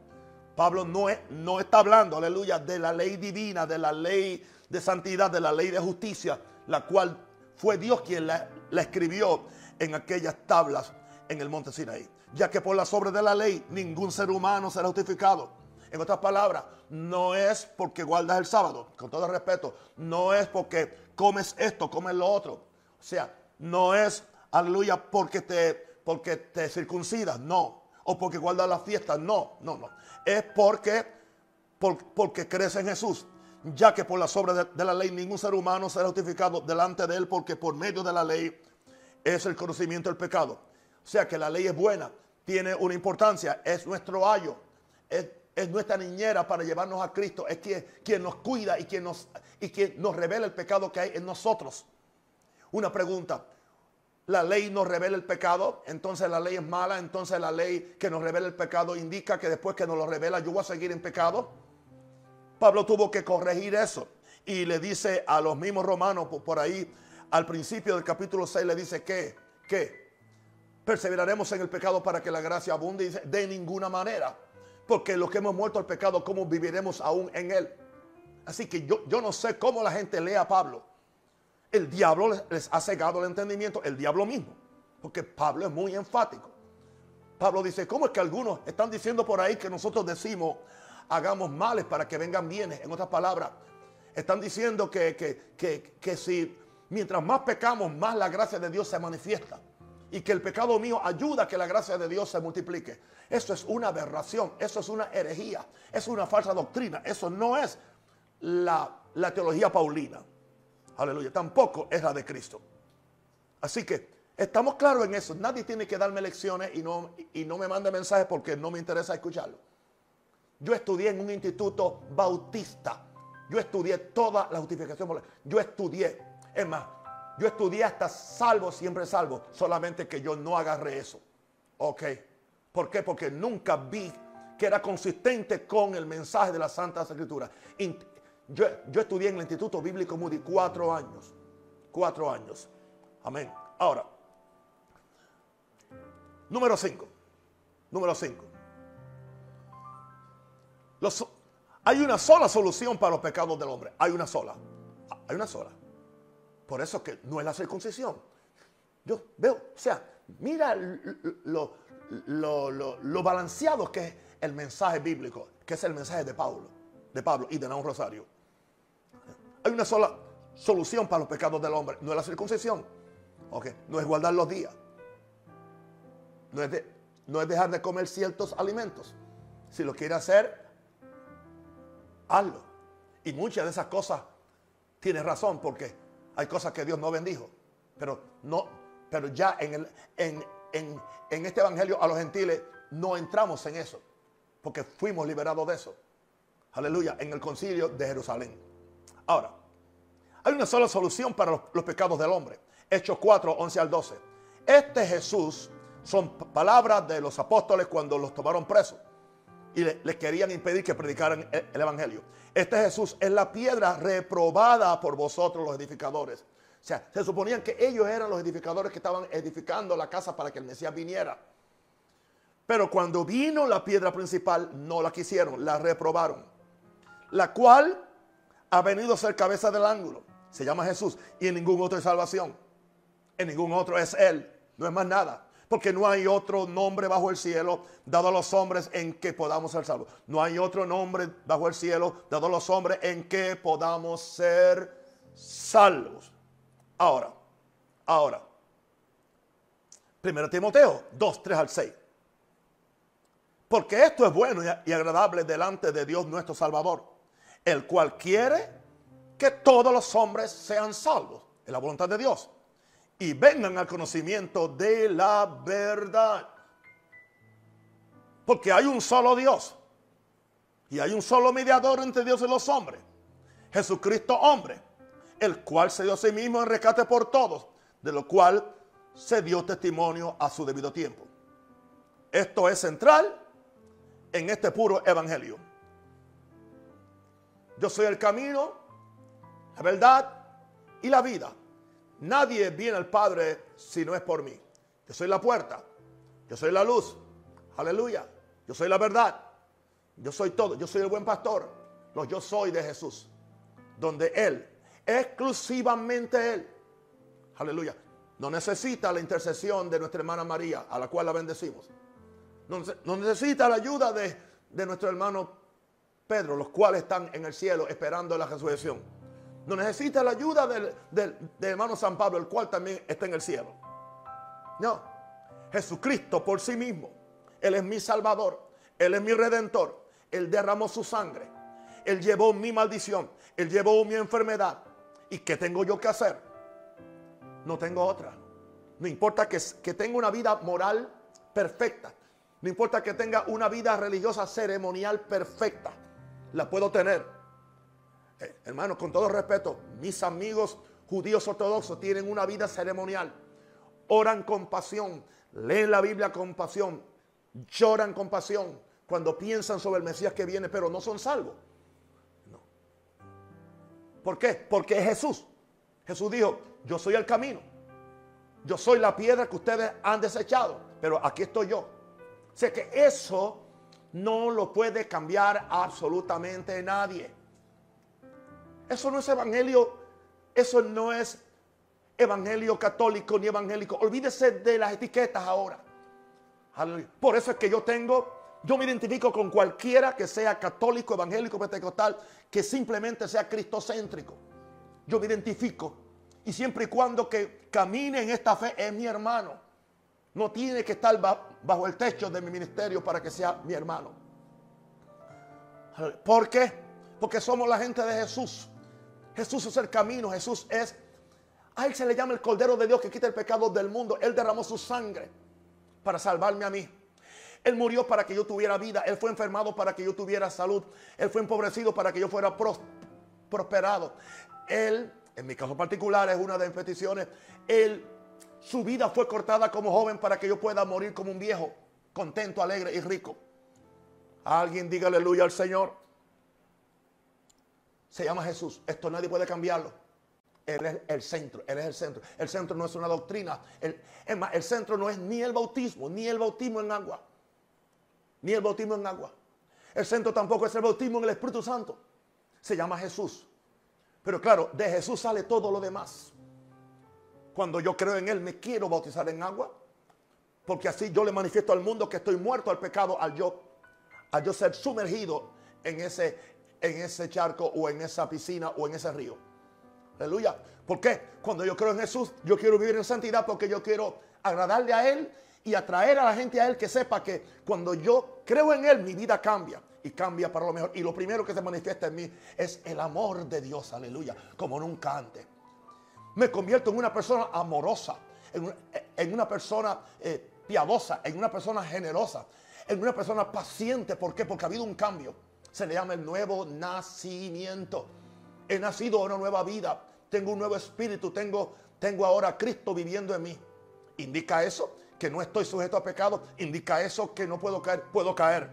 Pablo no, es, no está hablando, aleluya, de la ley divina, de la ley de santidad, de la ley de justicia, la cual fue Dios quien la, la escribió en aquellas tablas en el monte Sinaí. Ya que por las obras de la ley ningún ser humano será justificado. En otras palabras, no es porque guardas el sábado, con todo respeto, no es porque comes esto, comes lo otro. O sea, no es, aleluya, porque te, porque te circuncidas, no. O porque guardas la fiesta, no, no, no. Es porque, por, porque en Jesús. Ya que por las obras de, la ley ningún ser humano será justificado delante de él, porque por medio de la ley es el conocimiento del pecado. O sea que la ley es buena, tiene una importancia, es nuestro ayo, es, es nuestra niñera para llevarnos a Cristo, es quien, quien nos cuida y quien nos, y quien nos revela el pecado que hay en nosotros. Una pregunta, ¿la ley nos revela el pecado? Entonces la ley es mala, entonces la ley que nos revela el pecado indica que después que nos lo revela yo voy a seguir en pecado. Pablo tuvo que corregir eso y le dice a los mismos romanos por ahí, al principio del capítulo 6 le dice que, que, perseveraremos en el pecado para que la gracia abunde. Y dice, de ninguna manera. Porque los que hemos muerto al pecado, ¿cómo viviremos aún en él? Así que yo, yo no sé cómo la gente lee a Pablo. El diablo les, ha cegado el entendimiento, el diablo mismo. Porque Pablo es muy enfático. Pablo dice, ¿cómo es que algunos están diciendo por ahí que nosotros decimos, hagamos males para que vengan bienes? En otras palabras, están diciendo que, que, que, que si mientras más pecamos, más la gracia de Dios se manifiesta y que el pecado mío ayuda a que la gracia de Dios se multiplique. Eso es una aberración, eso es una herejía, es una falsa doctrina, eso no es la, la teología paulina. Aleluya, tampoco es la de Cristo. Así que estamos claros en eso. Nadie tiene que darme lecciones y no, y no me mande mensajes porque no me interesa escucharlo. Yo estudié en un instituto bautista. Yo estudié toda la justificación. Yo estudié. Es más, yo estudié hasta salvo, siempre salvo. Solamente que yo no agarré eso. Ok. ¿Por qué? Porque nunca vi que era consistente con el mensaje de la Santa Escritura. Yo, yo estudié en el Instituto Bíblico Moody cuatro años. Cuatro años. Amén. Ahora, número cinco. Número cinco. Hay una sola solución para los pecados del hombre. Hay una sola. Hay una sola. Por eso que no es la circuncisión. Yo veo, o sea, mira lo, lo, balanceado que es el mensaje bíblico, que es el mensaje de Pablo, de Pablo y de Naum Rosario. Hay una sola solución para los pecados del hombre, no es la circuncisión, okay. no es guardar los días, no es, no es dejar de comer ciertos alimentos. Si lo quiere hacer, hazlo. Y muchas de esas cosas tiene razón porque hay cosas que Dios no bendijo. Pero no, pero ya en, el, en, en este evangelio a los gentiles no entramos en eso. Porque fuimos liberados de eso. Aleluya. En el concilio de Jerusalén. Ahora, hay una sola solución para los, pecados del hombre. Hechos 4, 11 al 12. Este Jesús son palabras de los apóstoles cuando los tomaron presos y les querían impedir que predicaran el Evangelio. Este Jesús es la piedra reprobada por vosotros los edificadores. O sea, se suponían que ellos eran los edificadores que estaban edificando la casa para que el Mesías viniera. Pero cuando vino la piedra principal, no la quisieron, la reprobaron. La cual ha venido a ser cabeza del ángulo. Se llama Jesús y en ningún otro es salvación. En ningún otro es Él. No es más nada porque no hay otro nombre bajo el cielo dado a los hombres en que podamos ser salvos. No hay otro nombre bajo el cielo dado a los hombres en que podamos ser salvos. Ahora, ahora, Primero Timoteo 2, 3 al 6. Porque esto es bueno y agradable delante de Dios nuestro Salvador, el cual quiere que todos los hombres sean salvos. Es la voluntad de Dios y vengan al conocimiento de la verdad. Porque hay un solo Dios y hay un solo mediador entre Dios y los hombres, Jesucristo hombre, el cual se dio a sí mismo en rescate por todos, de lo cual se dio testimonio a su debido tiempo. Esto es central en este puro evangelio. Yo soy el camino, la verdad y la vida. Nadie viene al Padre si no es por mí. Yo soy la puerta. Yo soy la luz. Aleluya. Yo soy la verdad. Yo soy todo. Yo soy el buen pastor. No, yo soy de Jesús. Donde Él, exclusivamente Él. Aleluya. No necesita la intercesión de nuestra hermana María, a la cual la bendecimos. No, necesita la ayuda de, de nuestro hermano Pedro, los cuales están en el cielo esperando la resurrección. No necesita la ayuda del, hermano San Pablo, el cual también está en el cielo. No. Jesucristo por sí mismo. Él es mi salvador. Él es mi redentor. Él derramó su sangre. Él llevó mi maldición. Él llevó mi enfermedad. ¿Y qué tengo yo que hacer? No tengo otra. No importa que, que tenga una vida moral perfecta. No importa que tenga una vida religiosa ceremonial perfecta. La puedo tener eh, hermanos, con todo respeto, mis amigos judíos ortodoxos tienen una vida ceremonial. Oran con pasión, leen la Biblia con pasión, lloran con pasión cuando piensan sobre el Mesías que viene, pero no son salvos. No. ¿Por qué? Porque es Jesús. Jesús dijo, yo soy el camino. Yo soy la piedra que ustedes han desechado, pero aquí estoy yo. Sé que eso no lo puede cambiar absolutamente nadie. Eso no es evangelio, eso no es evangelio católico ni evangélico. Olvídese de las etiquetas ahora. Por eso es que yo tengo, yo me identifico con cualquiera que sea católico, evangélico, pentecostal, que simplemente sea cristocéntrico. Yo me identifico. Y siempre y cuando que camine en esta fe es mi hermano. No tiene que estar bajo el techo de mi ministerio para que sea mi hermano. ¿Por qué? Porque somos la gente de Jesús. Jesús es el camino, Jesús es... A Él se le llama el Cordero de Dios que quita el pecado del mundo. Él derramó su sangre para salvarme a mí. Él murió para que yo tuviera vida. Él fue enfermado para que yo tuviera salud. Él fue empobrecido para que yo fuera prosperado. Él, en mi caso particular, es una de mis peticiones. Él, su vida fue cortada como joven para que yo pueda morir como un viejo, contento, alegre y rico. Alguien diga aleluya al Señor se llama Jesús. Esto nadie puede cambiarlo. Él es el centro, Él es el centro. El centro no es una doctrina. El, es más, el centro no es ni el bautismo, ni el bautismo en agua. Ni el bautismo en agua. El centro tampoco es el bautismo en el Espíritu Santo. Se llama Jesús. Pero claro, de Jesús sale todo lo demás. Cuando yo creo en Él, me quiero bautizar en agua. Porque así yo le manifiesto al mundo que estoy muerto al pecado al yo, al yo ser sumergido en ese, en ese charco o en esa piscina o en ese río. Aleluya. ¿Por qué? Cuando yo creo en Jesús, yo quiero vivir en santidad porque yo quiero agradarle a Él y atraer a la gente a Él que sepa que cuando yo creo en Él, mi vida cambia y cambia para lo mejor. Y lo primero que se manifiesta en mí es el amor de Dios, aleluya, como nunca antes. Me convierto en una persona amorosa, en una, persona eh, piadosa, en una persona generosa, en una persona paciente. ¿Por qué? Porque ha habido un cambio. Se le llama el nuevo nacimiento. He nacido una nueva vida. Tengo un nuevo espíritu. Tengo, tengo ahora Cristo viviendo en mí. ¿Indica eso? Que no estoy sujeto a pecado. ¿Indica eso que no puedo caer? Puedo caer.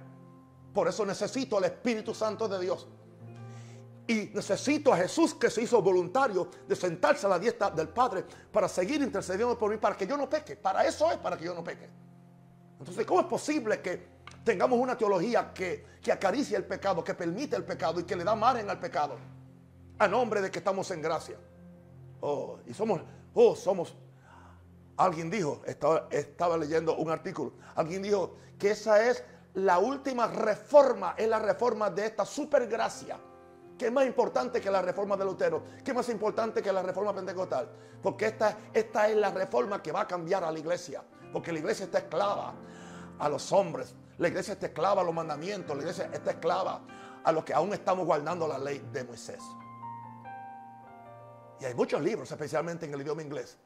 Por eso necesito al Espíritu Santo de Dios. Y necesito a Jesús que se hizo voluntario de sentarse a la dieta del Padre para seguir intercediendo por mí, para que yo no peque. Para eso es, para que yo no peque. Entonces, ¿cómo es posible que tengamos una teología que, que acaricia el pecado, que permite el pecado y que le da margen al pecado? A nombre de que estamos en gracia. Oh, y somos, oh, somos. Alguien dijo, estaba, estaba leyendo un artículo, alguien dijo que esa es la última reforma, es la reforma de esta supergracia ¿Qué es más importante que la reforma de Lutero? ¿Qué es más importante que la reforma pentecostal? Porque esta, esta es la reforma que va a cambiar a la iglesia. Porque la iglesia está esclava a los hombres. La iglesia está esclava a los mandamientos. La iglesia está esclava a los que aún estamos guardando la ley de Moisés. Y hay muchos libros, especialmente en el idioma inglés.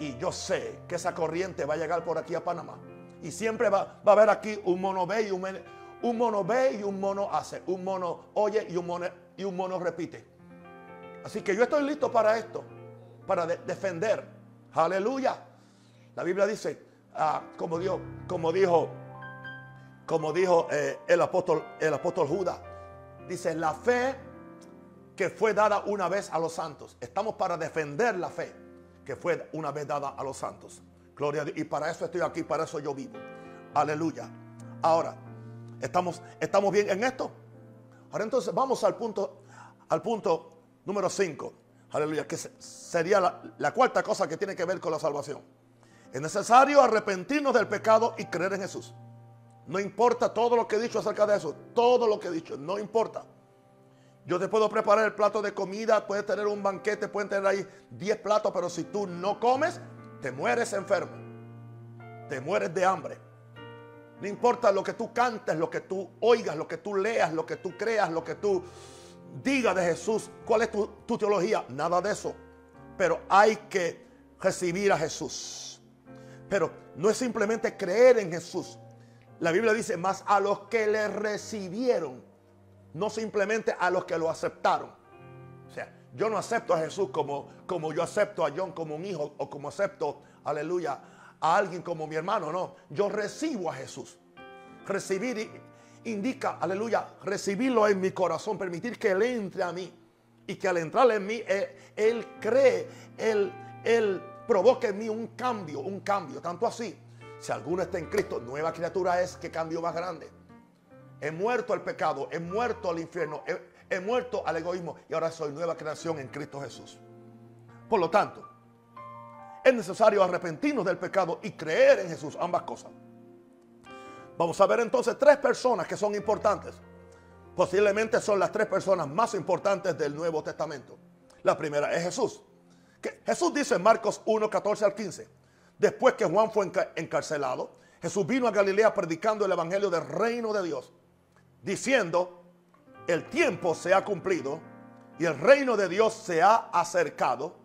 Y yo sé que esa corriente va a llegar por aquí a Panamá. Y siempre va, va a haber aquí un mono B y un, mono B y un mono hace. Un mono oye y un mono y un mono repite. Así que yo estoy listo para esto, para defender. Aleluya. La Biblia dice, ah, como, dijo, como dijo, como dijo eh, el, apóstol, el apóstol Judas, dice, la fe que fue dada una vez a los santos. Estamos para defender la fe que fue una vez dada a los santos. Gloria a Dios. Y para eso estoy aquí, para eso yo vivo. Aleluya. Ahora, ¿estamos, ¿estamos bien en esto? Ahora entonces vamos al punto, al punto número 5. Aleluya, que sería la, la cuarta cosa que tiene que ver con la salvación. Es necesario arrepentirnos del pecado y creer en Jesús. No importa todo lo que he dicho acerca de eso, todo lo que he dicho, no importa. Yo te puedo preparar el plato de comida, puedes tener un banquete, pueden tener ahí 10 platos, pero si tú no comes, te mueres enfermo. Te mueres de hambre. No importa lo que tú cantes, lo que tú oigas, lo que tú leas, lo que tú creas, lo que tú digas de Jesús. ¿Cuál es tu, teología? Nada de eso. Pero hay que recibir a Jesús. Pero no es simplemente creer en Jesús. La Biblia dice, más a los que le recibieron, no simplemente a los que lo aceptaron. O sea, yo no acepto a Jesús como, como yo acepto a John como un hijo o como acepto, aleluya, a alguien como mi hermano, no. Yo recibo a Jesús. Recibir indica, aleluya, recibirlo en mi corazón, permitir que Él entre a mí. Y que al entrar en mí, Él, cree, él, él provoque en mí un cambio, un cambio. Tanto así, si alguno está en Cristo, nueva criatura es, que cambio más grande. He muerto al pecado, he muerto al infierno, he muerto al egoísmo y ahora soy nueva creación en Cristo Jesús. Por lo tanto, es necesario arrepentirnos del pecado y creer en Jesús, ambas cosas. Vamos a ver entonces tres personas que son importantes. Posiblemente son las tres personas más importantes del Nuevo Testamento. La primera es Jesús. Que Jesús dice en Marcos 1, 14 al 15. Después que Juan fue encarcelado, Jesús vino a Galilea predicando el Evangelio del reino de Dios, diciendo, el tiempo se ha cumplido y el reino de Dios se ha acercado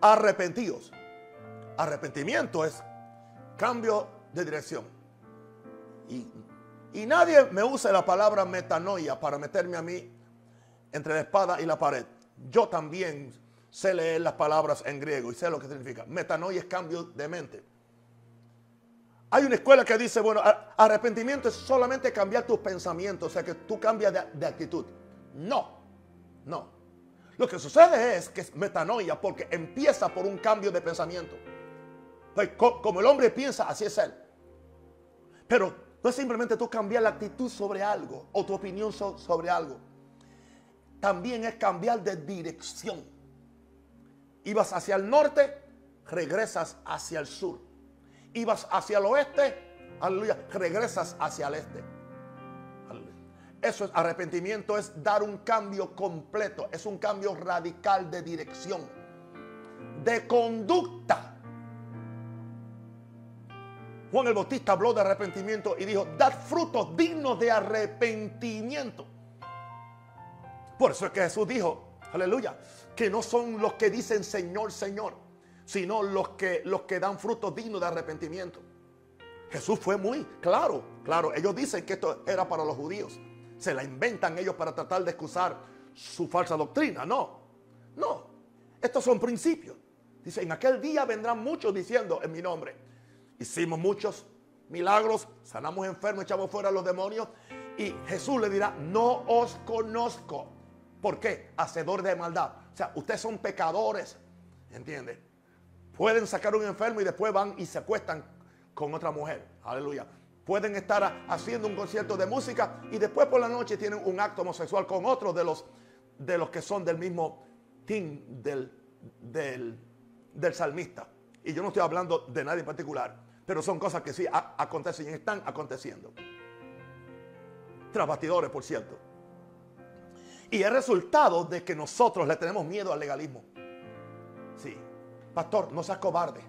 arrepentidos. Arrepentimiento es cambio de dirección. Y, nadie me usa la palabra metanoia para meterme a mí entre la espada y la pared. Yo también sé leer las palabras en griego y sé lo que significa. Metanoia es cambio de mente. Hay una escuela que dice, bueno, arrepentimiento es solamente cambiar tus pensamientos, o sea que tú cambias de actitud. No, no. Lo que sucede es que es metanoia porque empieza por un cambio de pensamiento. Pues, como el hombre piensa, así es él. Pero no es simplemente tú cambiar la actitud sobre algo o tu opinión sobre algo. También es cambiar de dirección. Ibas hacia el norte, regresas hacia el sur. Ibas hacia el oeste, aleluya, regresas hacia el este. Eso es arrepentimiento, es dar un cambio completo, es un cambio radical de dirección, de conducta. Juan el Bautista habló de arrepentimiento y dijo, dad frutos dignos de arrepentimiento. Por eso es que Jesús dijo, aleluya, que no son los que dicen Señor, Señor, sino los que, los que dan frutos dignos de arrepentimiento. Jesús fue muy claro, claro, ellos dicen que esto era para los judíos. Se la inventan ellos para tratar de excusar su falsa doctrina. No, no, estos son principios. Dice, en aquel día vendrán muchos diciendo en mi nombre, hicimos muchos milagros, sanamos enfermos, echamos fuera a los demonios. Y Jesús le dirá, no os conozco. ¿Por qué? Hacedor de maldad. O sea, ustedes son pecadores. ¿Entiende? Pueden sacar un enfermo y después van y se acuestan con otra mujer. Aleluya. Pueden estar haciendo un concierto de música y después por la noche tienen un acto homosexual con otro de los, de los que son del mismo team del, del, del salmista. Y yo no estoy hablando de nadie en particular, pero son cosas que sí acontecen y están aconteciendo. Tras por cierto. Y es resultado de que nosotros le tenemos miedo al legalismo. Sí. Pastor, no seas cobarde.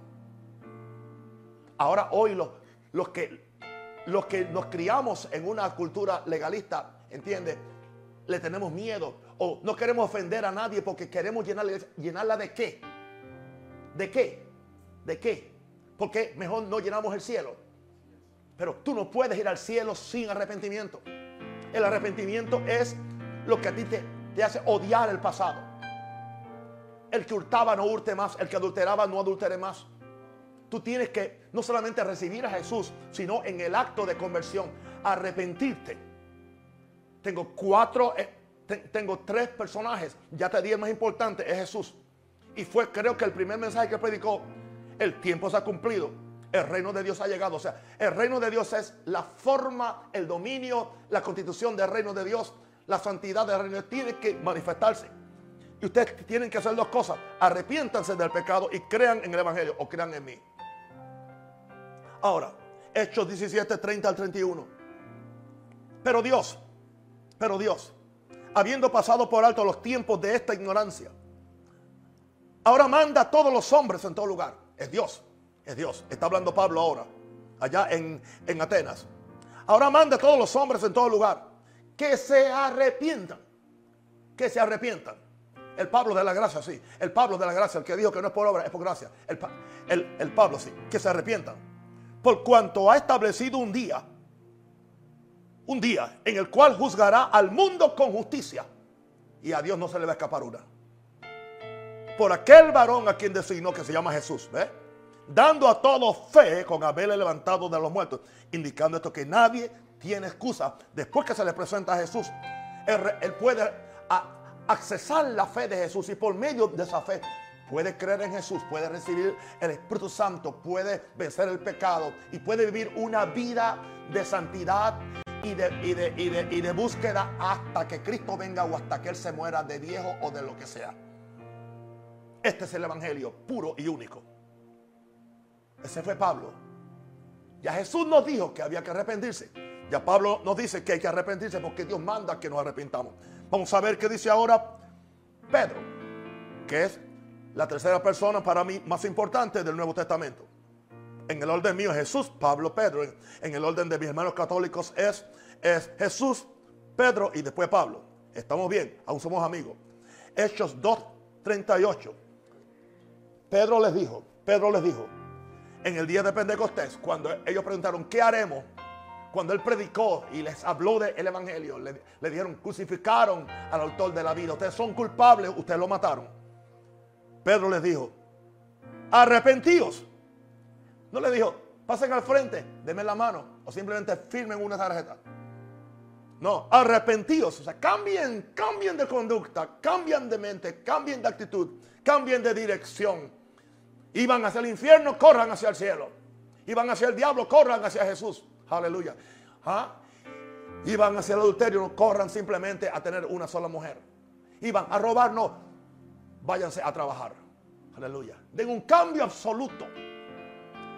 Ahora hoy los, los, que, los que nos criamos en una cultura legalista, ¿entiende? Le tenemos miedo. O no queremos ofender a nadie porque queremos llenarla, de qué. ¿De qué? ¿De qué? Porque mejor no llenamos el cielo. Pero tú no puedes ir al cielo sin arrepentimiento. El arrepentimiento es lo que a ti te, te hace odiar el pasado. El que hurtaba no hurte más, el que adulteraba no adultere más. Tú tienes que no solamente recibir a Jesús, sino en el acto de conversión, arrepentirte. Tengo cuatro, eh, tengo tres personajes, ya te di el más importante, es Jesús. Y fue creo que el primer mensaje que predicó, el tiempo se ha cumplido, el reino de Dios ha llegado. O sea, el reino de Dios es la forma, el dominio, la constitución del reino de Dios la santidad del reino tiene que manifestarse. Y ustedes tienen que hacer dos cosas. Arrepiéntanse del pecado y crean en el Evangelio o crean en mí. Ahora, Hechos 17, 30 al 31. Pero Dios, pero Dios, habiendo pasado por alto los tiempos de esta ignorancia, ahora manda a todos los hombres en todo lugar. Es Dios, es Dios. Está hablando Pablo ahora, allá en, en Atenas. Ahora manda a todos los hombres en todo lugar que se arrepientan. Que se arrepientan. El Pablo de la gracia, sí. El Pablo de la gracia, el que dijo que no es por obra, es por gracia. El, el Pablo, sí. Que se arrepientan. Por cuanto ha establecido un día, un día en el cual juzgará al mundo con justicia. Y a Dios no se le va a escapar una. Por aquel varón a quien designó que se llama Jesús. ¿Ve? Dando a todos fe con haberle levantado de los muertos. Indicando esto que nadie tiene excusa. Después que se le presenta a Jesús, él, puede accesar la fe de Jesús y por medio de esa fe puede creer en Jesús, puede recibir el Espíritu Santo, puede vencer el pecado y puede vivir una vida de santidad y de, y de, búsqueda hasta que Cristo venga o hasta que Él se muera de viejo o de lo que sea. Este es el Evangelio puro y único. Ese fue Pablo. Ya Jesús nos dijo que había que arrepentirse. Ya Pablo nos dice que hay que arrepentirse porque Dios manda que nos arrepintamos. Vamos a ver qué dice ahora Pedro, que es la tercera persona para mí más importante del Nuevo Testamento. En el orden mío es Jesús, Pablo, Pedro. En el orden de mis hermanos católicos es, es Jesús, Pedro y después Pablo. Estamos bien, aún somos amigos. Hechos 2.38. Pedro les dijo, Pedro les dijo, en el día de Pentecostés, cuando ellos preguntaron, ¿qué haremos? Cuando él predicó y les habló del evangelio, le, dijeron, crucificaron al autor de la vida. Ustedes son culpables, ustedes lo mataron. Pedro les dijo, arrepentíos. No le dijo, pasen al frente, denme la mano o simplemente firmen una tarjeta. No, arrepentíos. O sea, cambien, cambien de conducta, cambien de mente, cambien de actitud, cambien de dirección. Iban hacia el infierno, corran hacia el cielo. Iban hacia el diablo, corran hacia Jesús. Aleluya. ¿Ah? Iban hacia el adulterio, corran simplemente a tener una sola mujer. Iban a robar, no. Váyanse a trabajar. Aleluya. Den un cambio absoluto.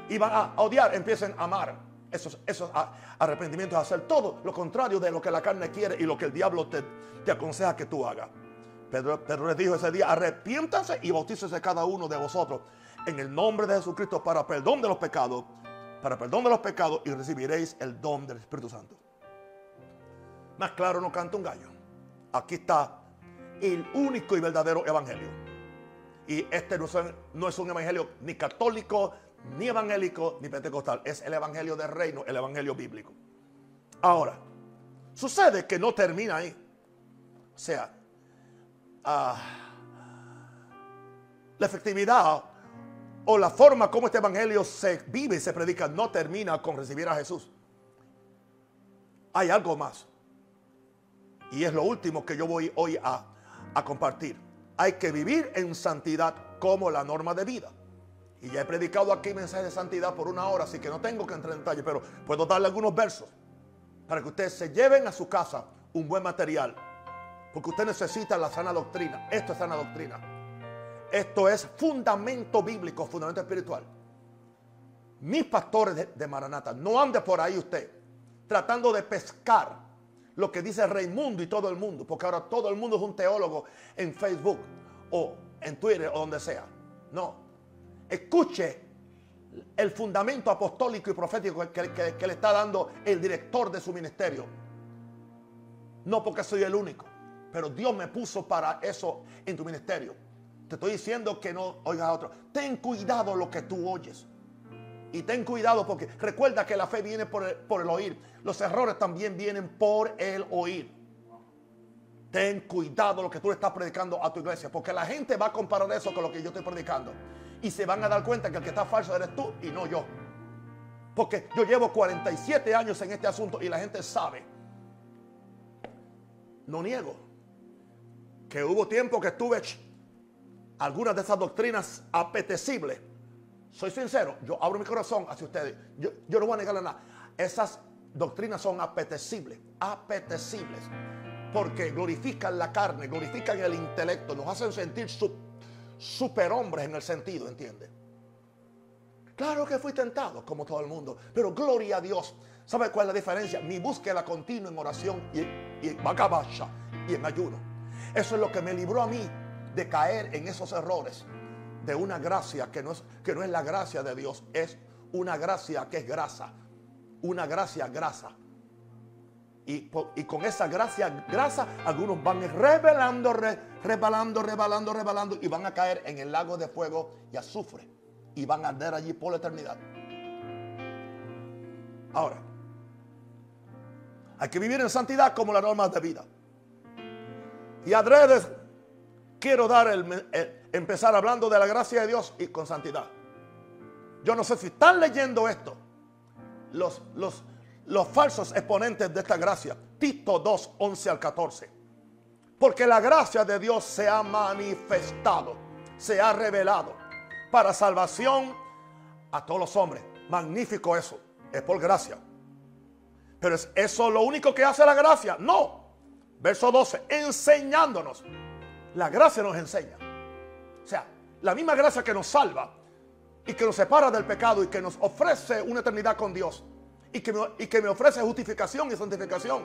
Y van a odiar, empiecen a amar. Esos, arrepentimientos, hacer todo lo contrario de lo que la carne quiere y lo que el diablo te, te aconseja que tú hagas. Pedro, Pedro les dijo ese día, arrepiéntanse y bautícese cada uno de vosotros en el nombre de Jesucristo para perdón de los pecados, para perdón de los pecados y recibiréis el don del Espíritu Santo. Más claro no canta un gallo. Aquí está el único y verdadero evangelio. Y este no es, no es un evangelio ni católico, ni evangélico, ni pentecostal. Es el evangelio del reino, el evangelio bíblico. Ahora, sucede que no termina ahí. O sea, Ah, la efectividad o la forma como este evangelio se vive y se predica no termina con recibir a Jesús. Hay algo más. Y es lo último que yo voy hoy a, a compartir. Hay que vivir en santidad como la norma de vida. Y ya he predicado aquí mensajes de santidad por una hora, así que no tengo que entrar en detalle, pero puedo darle algunos versos para que ustedes se lleven a su casa un buen material porque usted necesita la sana doctrina. Esto es sana doctrina. Esto es fundamento bíblico, fundamento espiritual. Mis pastores de, Maranata, no ande por ahí usted tratando de pescar lo que dice Raimundo y todo el mundo, porque ahora todo el mundo es un teólogo en Facebook o en Twitter o donde sea. No. Escuche el fundamento apostólico y profético que le está dando el director de su ministerio. No porque soy el único. Pero Dios me puso para eso en tu ministerio. Te estoy diciendo que no oigas a otro. Ten cuidado lo que tú oyes. Y ten cuidado porque recuerda que la fe viene por el, oír. Los errores también vienen por el oír. Ten cuidado lo que tú estás predicando a tu iglesia. Porque la gente va a comparar eso con lo que yo estoy predicando. Y se van a dar cuenta que el que está falso eres tú y no yo. Porque yo llevo 47 años en este asunto y la gente sabe. No niego que hubo tiempo que estuve algunas de esas doctrinas apetecibles. Soy sincero, yo abro mi corazón hacia ustedes. Yo, no voy a negarle nada. Esas doctrinas son apetecibles, apetecibles. Porque glorifican la carne, glorifican el intelecto, nos hacen sentir superhombres en el sentido, ¿entiende? Claro que fui tentado, como todo el mundo, pero gloria a Dios. ¿Sabe cuál es la diferencia? Mi búsqueda continua en oración y, y, y en ayuno. Eso es lo que me libró a mí de caer en esos errores de una gracia que no es, que no es la gracia de Dios, es una gracia que es grasa, una gracia grasa. Y, y con esa gracia grasa, algunos van revelando, rebalando, rebalando, rebalando y van a caer en el lago de fuego y azufre y van a andar allí por la eternidad. Ahora, hay que vivir en santidad como la norma de vida. Y adrede quiero dar el, empezar hablando de la gracia de Dios y con santidad. Yo no sé si están leyendo esto. Los, los, los falsos exponentes de esta gracia. Tito 2, 11 al 14. Porque la gracia de Dios se ha manifestado, se ha revelado para salvación a todos los hombres. Magnífico eso. Es por gracia. Pero es eso lo único que hace la gracia. No. Verso 12, enseñándonos. La gracia nos enseña. O sea, la misma gracia que nos salva y que nos separa del pecado y que nos ofrece una eternidad con Dios y que me, y que me ofrece justificación y santificación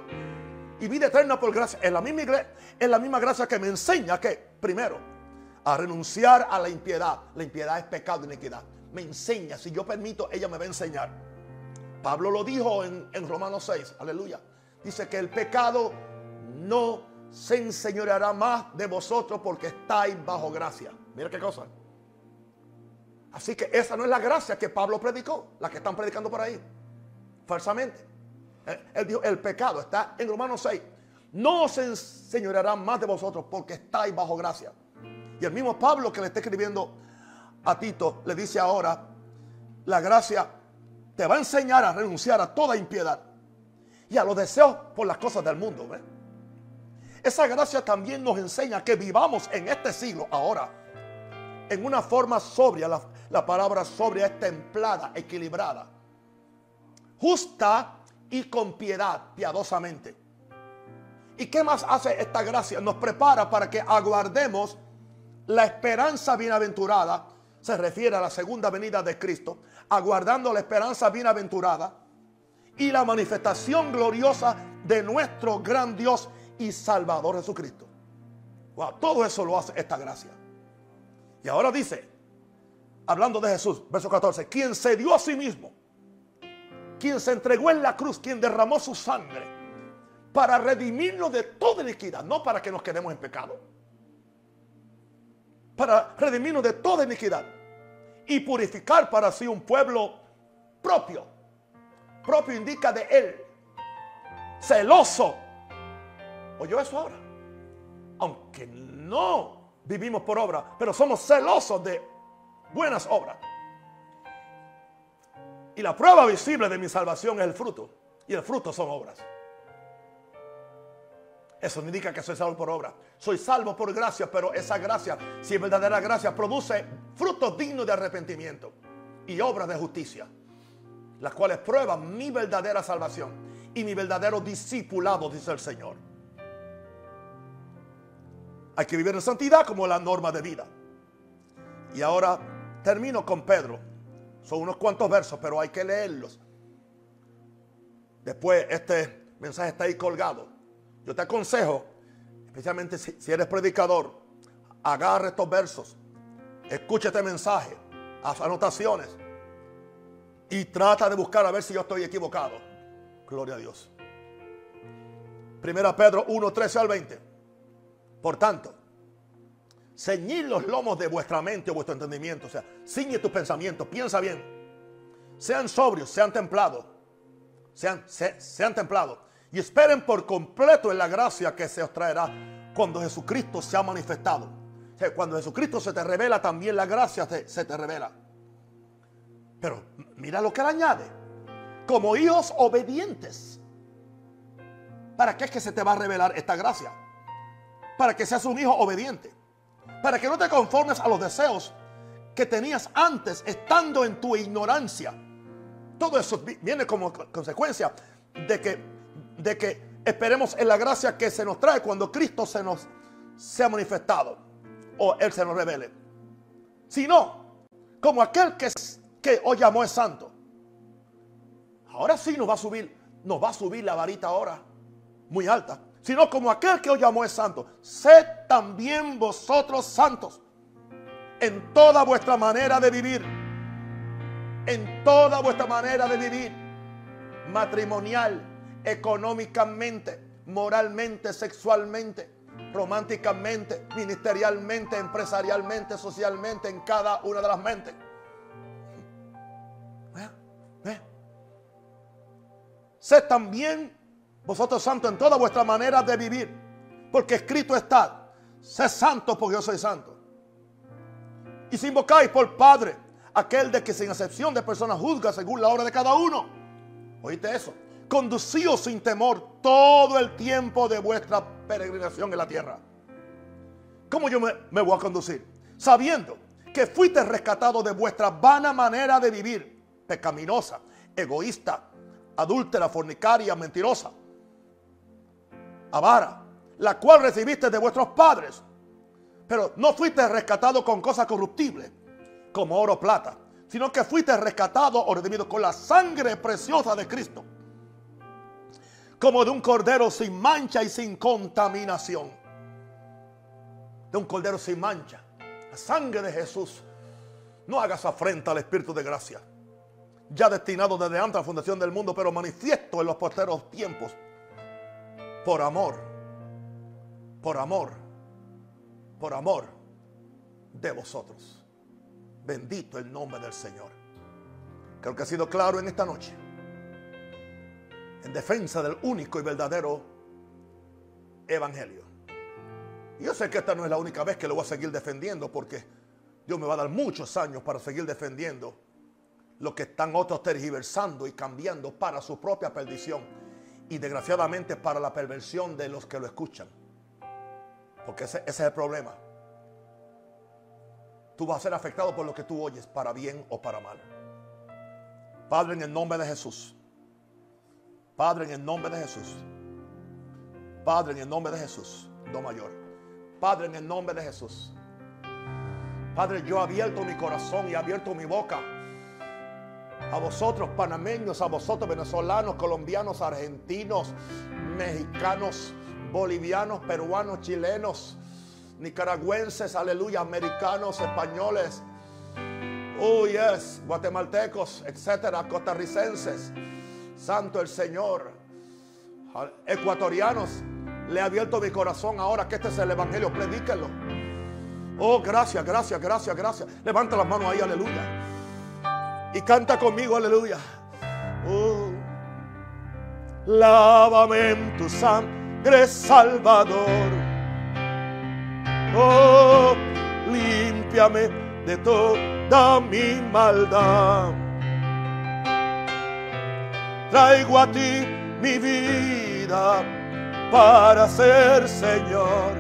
y vida eterna por gracia. Es la, misma es la misma gracia que me enseña que, primero, a renunciar a la impiedad. La impiedad es pecado y iniquidad. Me enseña, si yo permito, ella me va a enseñar. Pablo lo dijo en, en Romanos 6, aleluya. Dice que el pecado no se enseñoreará más de vosotros porque estáis bajo gracia. Mira qué cosa. Así que esa no es la gracia que Pablo predicó, la que están predicando por ahí, falsamente. Eh, él dijo, el pecado está en Romanos 6. No se enseñoreará más de vosotros porque estáis bajo gracia. Y el mismo Pablo que le está escribiendo a Tito le dice ahora, la gracia te va a enseñar a renunciar a toda impiedad y a los deseos por las cosas del mundo. Esa gracia también nos enseña que vivamos en este siglo ahora en una forma sobria. La, palabra sobria es templada, equilibrada, justa y con piedad, piadosamente. ¿Y qué más hace esta gracia? Nos prepara para que aguardemos La esperanza bienaventurada se refiere a la segunda venida de Cristo, aguardando la esperanza bienaventurada y la manifestación gloriosa de nuestro gran Dios y Salvador Jesucristo. Todo eso lo hace esta gracia. Y ahora dice, hablando de Jesús, verso 14, quien se dio a sí mismo, quien se entregó en la cruz, quien derramó su sangre para redimirnos de toda iniquidad, no para que nos quedemos en pecado, para redimirnos de toda iniquidad y purificar para sí un pueblo propio. Propio indica de él, celoso. ¿Oyó eso ahora? Aunque no vivimos por obra, pero somos celosos de buenas obras. Y la prueba visible de mi salvación es el fruto. Y el fruto son obras. Eso no indica que soy salvo por obra. Soy salvo por gracia, pero esa gracia, si es verdadera gracia, produce frutos dignos de arrepentimiento y obras de justicia, las cuales prueban mi verdadera salvación y mi verdadero discipulado, dice el Señor. Hay que vivir en santidad como la norma de vida. Y ahora termino con Pedro. Son unos cuantos versos, pero hay que leerlos. Después este mensaje está ahí colgado. Yo te aconsejo, especialmente si, eres predicador, agarre estos versos, escucha este mensaje, haz anotaciones y trata de buscar a ver si yo estoy equivocado. Gloria a Dios. Primera Pedro 1, 13 al 20. Por tanto, ceñid los lomos de vuestra mente o vuestro entendimiento. O sea, ciñe tus pensamientos, piensa bien. Sean sobrios, sean templados. Sean, sean templados y esperen por completo en la gracia que se os traerá cuando Jesucristo se ha manifestado. cuando Jesucristo se te revela, también la gracia se te revela. Pero mira lo que él añade. Como hijos obedientes. ¿Para qué es que se te va a revelar esta gracia? Para que seas un hijo obediente. Para que no te conformes a los deseos que tenías antes estando en tu ignorancia. Todo eso viene como consecuencia de que de que esperemos en la gracia que se nos trae cuando Cristo se nos sea manifestado o Él se nos revele. Sino, como aquel que, que os llamó es santo. Ahora sí nos va a subir, nos va a subir la varita ahora, muy alta. Sino como aquel que os llamó es santo. Sed también vosotros santos en toda vuestra manera de vivir. En toda vuestra manera de vivir matrimonial, económicamente, moralmente, sexualmente, románticamente, ministerialmente, empresarialmente, socialmente, en cada una de las mentes. Sé también vosotros santos en toda vuestra manera de vivir, porque escrito está, sé santo porque yo soy santo. Y si invocáis por Padre, aquel de que sin excepción de personas juzga según la obra de cada uno. ¿Oíste eso? conducíos sin temor todo el tiempo de vuestra peregrinación en la tierra. ¿Cómo yo me, voy a conducir? Sabiendo que fuiste rescatado de vuestra vana manera de vivir, pecaminosa, egoísta, adúltera, fornicaria, mentirosa, avara, la cual recibiste de vuestros padres. Pero no fuiste rescatado con cosas corruptibles, como oro o plata, sino que fuiste rescatado o redimido con la sangre preciosa de Cristo como de un cordero sin mancha y sin contaminación. De un cordero sin mancha. La sangre de Jesús. No hagas afrenta al Espíritu de gracia. Ya destinado desde antes a la fundación del mundo, pero manifiesto en los posteros tiempos. Por amor. Por amor. Por amor de vosotros. Bendito el nombre del Señor. Creo que ha sido claro en esta noche en defensa del único y verdadero evangelio. Yo sé que esta no es la única vez que lo voy a seguir defendiendo porque Dios me va a dar muchos años para seguir defendiendo lo que están otros tergiversando y cambiando para su propia perdición y desgraciadamente para la perversión de los que lo escuchan. Porque ese, ese es el problema. Tú vas a ser afectado por lo que tú oyes, para bien o para mal. Padre, en el nombre de Jesús. Padre, en el nombre de Jesús. Padre, en el nombre de Jesús. Do mayor. Padre, en el nombre de Jesús. Padre, yo he abierto mi corazón y he abierto mi boca a vosotros panameños, a vosotros venezolanos, colombianos, argentinos, mexicanos, bolivianos, peruanos, chilenos, nicaragüenses, aleluya, americanos, españoles, oh yes, guatemaltecos, etcétera, costarricenses, santo el Señor, ecuatorianos, le he abierto mi corazón ahora que este es el Evangelio, predíquenlo. Oh, gracias, gracias, gracias, gracias. Levanta las manos ahí, aleluya. Y canta conmigo, aleluya. Oh, lávame en tu sangre, Salvador. Oh, límpiame de toda mi maldad. Traigo a ti mi vida para ser Señor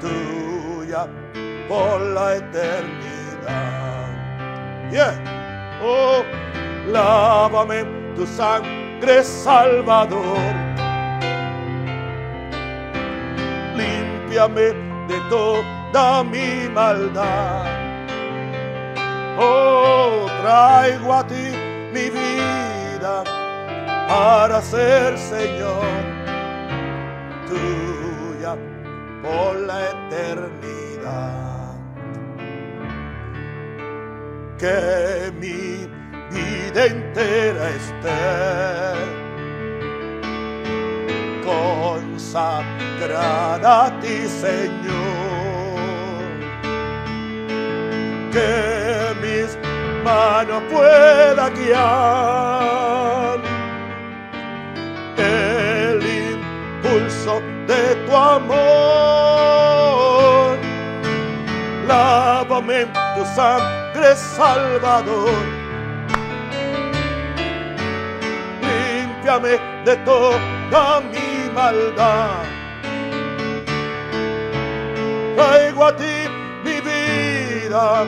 tuya por la eternidad. Yeah. Oh, lávame tu sangre, Salvador. Límpiame de toda mi maldad. Oh, traigo a ti mi vida para ser Señor tuya por la eternidad. Que mi vida entera esté consagrada a ti, Señor. Que mis manos puedan guiar de tu amor. Lávame tu Salvador. Límpiame de toda mi maldad. Traigo a ti mi vida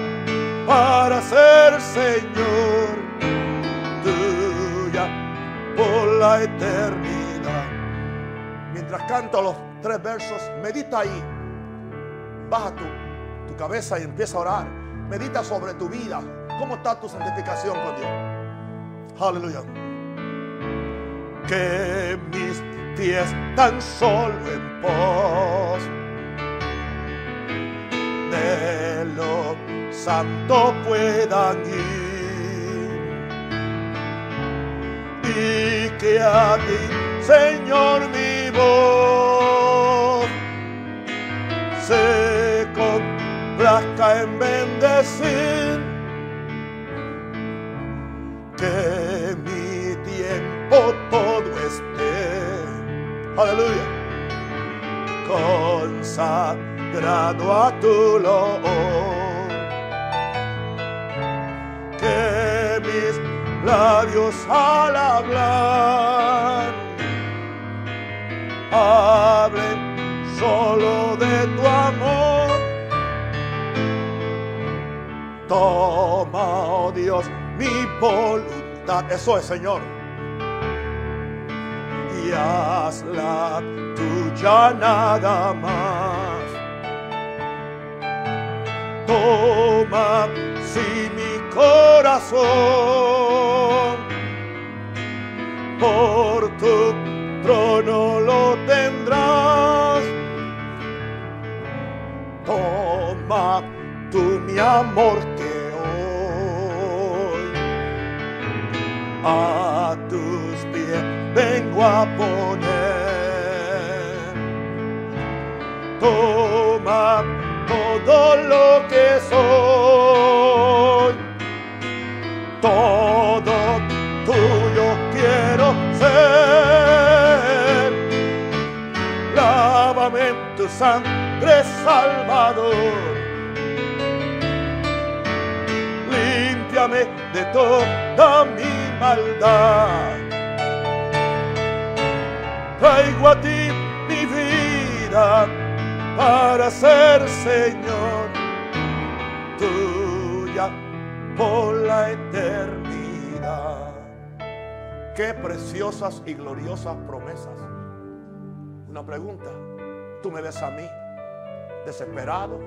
para ser Señor tuya por la eternidad. Mientras canto los tres versos, medita ahí. Baja tu, tu cabeza y empieza a orar. Medita sobre tu vida. ¿Cómo está tu santificación con Dios? Aleluya. Que mis pies tan solo en pos de lo santo puedan ir y que a ti, Señor mío, se en bendecir que mi tiempo todo esté, aleluya, consagrado a tu loor, que mis labios al hablar hablen solo de tu amor. Toma, oh Dios, mi voluntad. Eso es, Señor. Y hazla tuya nada más. Toma, si mi corazón por tu trono lo tendrás. Toma tú mi amor que hoy a tus pies vengo a poner. Toma todo lo que Señor tuya por la eternidad. Qué preciosas y gloriosas promesas. Una pregunta. Tú me ves a mí desesperado,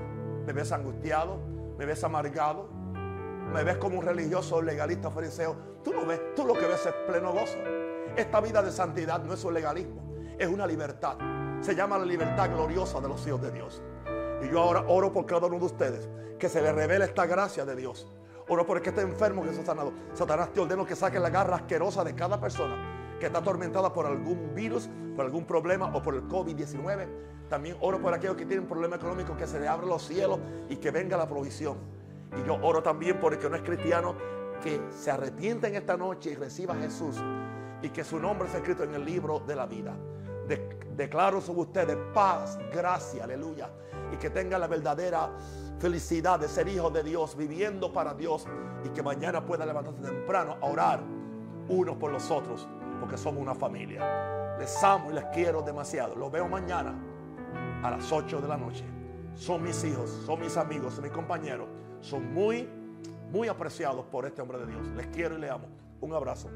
me ves angustiado, me ves amargado, me ves como un religioso legalista fariseo. Tú lo ves, tú lo que ves es pleno gozo. Esta vida de santidad no es un legalismo, es una libertad. Se llama la libertad gloriosa de los hijos de Dios. Y yo ahora oro por cada uno de ustedes, que se les revele esta gracia de Dios. Oro por el que esté enfermo, que sea sanado. Satanás te ordeno que saque la garra asquerosa de cada persona que está atormentada por algún virus, por algún problema o por el COVID-19. También oro por aquellos que tienen problemas económicos, que se le abran los cielos y que venga la provisión. Y yo oro también por el que no es cristiano, que se arrepienta en esta noche y reciba a Jesús y que su nombre sea escrito en el libro de la vida. Declaro sobre ustedes paz, gracia, aleluya. Y que tenga la verdadera felicidad de ser hijos de Dios, viviendo para Dios y que mañana pueda levantarse temprano a orar unos por los otros porque somos una familia. Les amo y les quiero demasiado. Los veo mañana a las 8 de la noche. Son mis hijos, son mis amigos, son mis compañeros. Son muy, muy apreciados por este hombre de Dios. Les quiero y les amo. Un abrazo.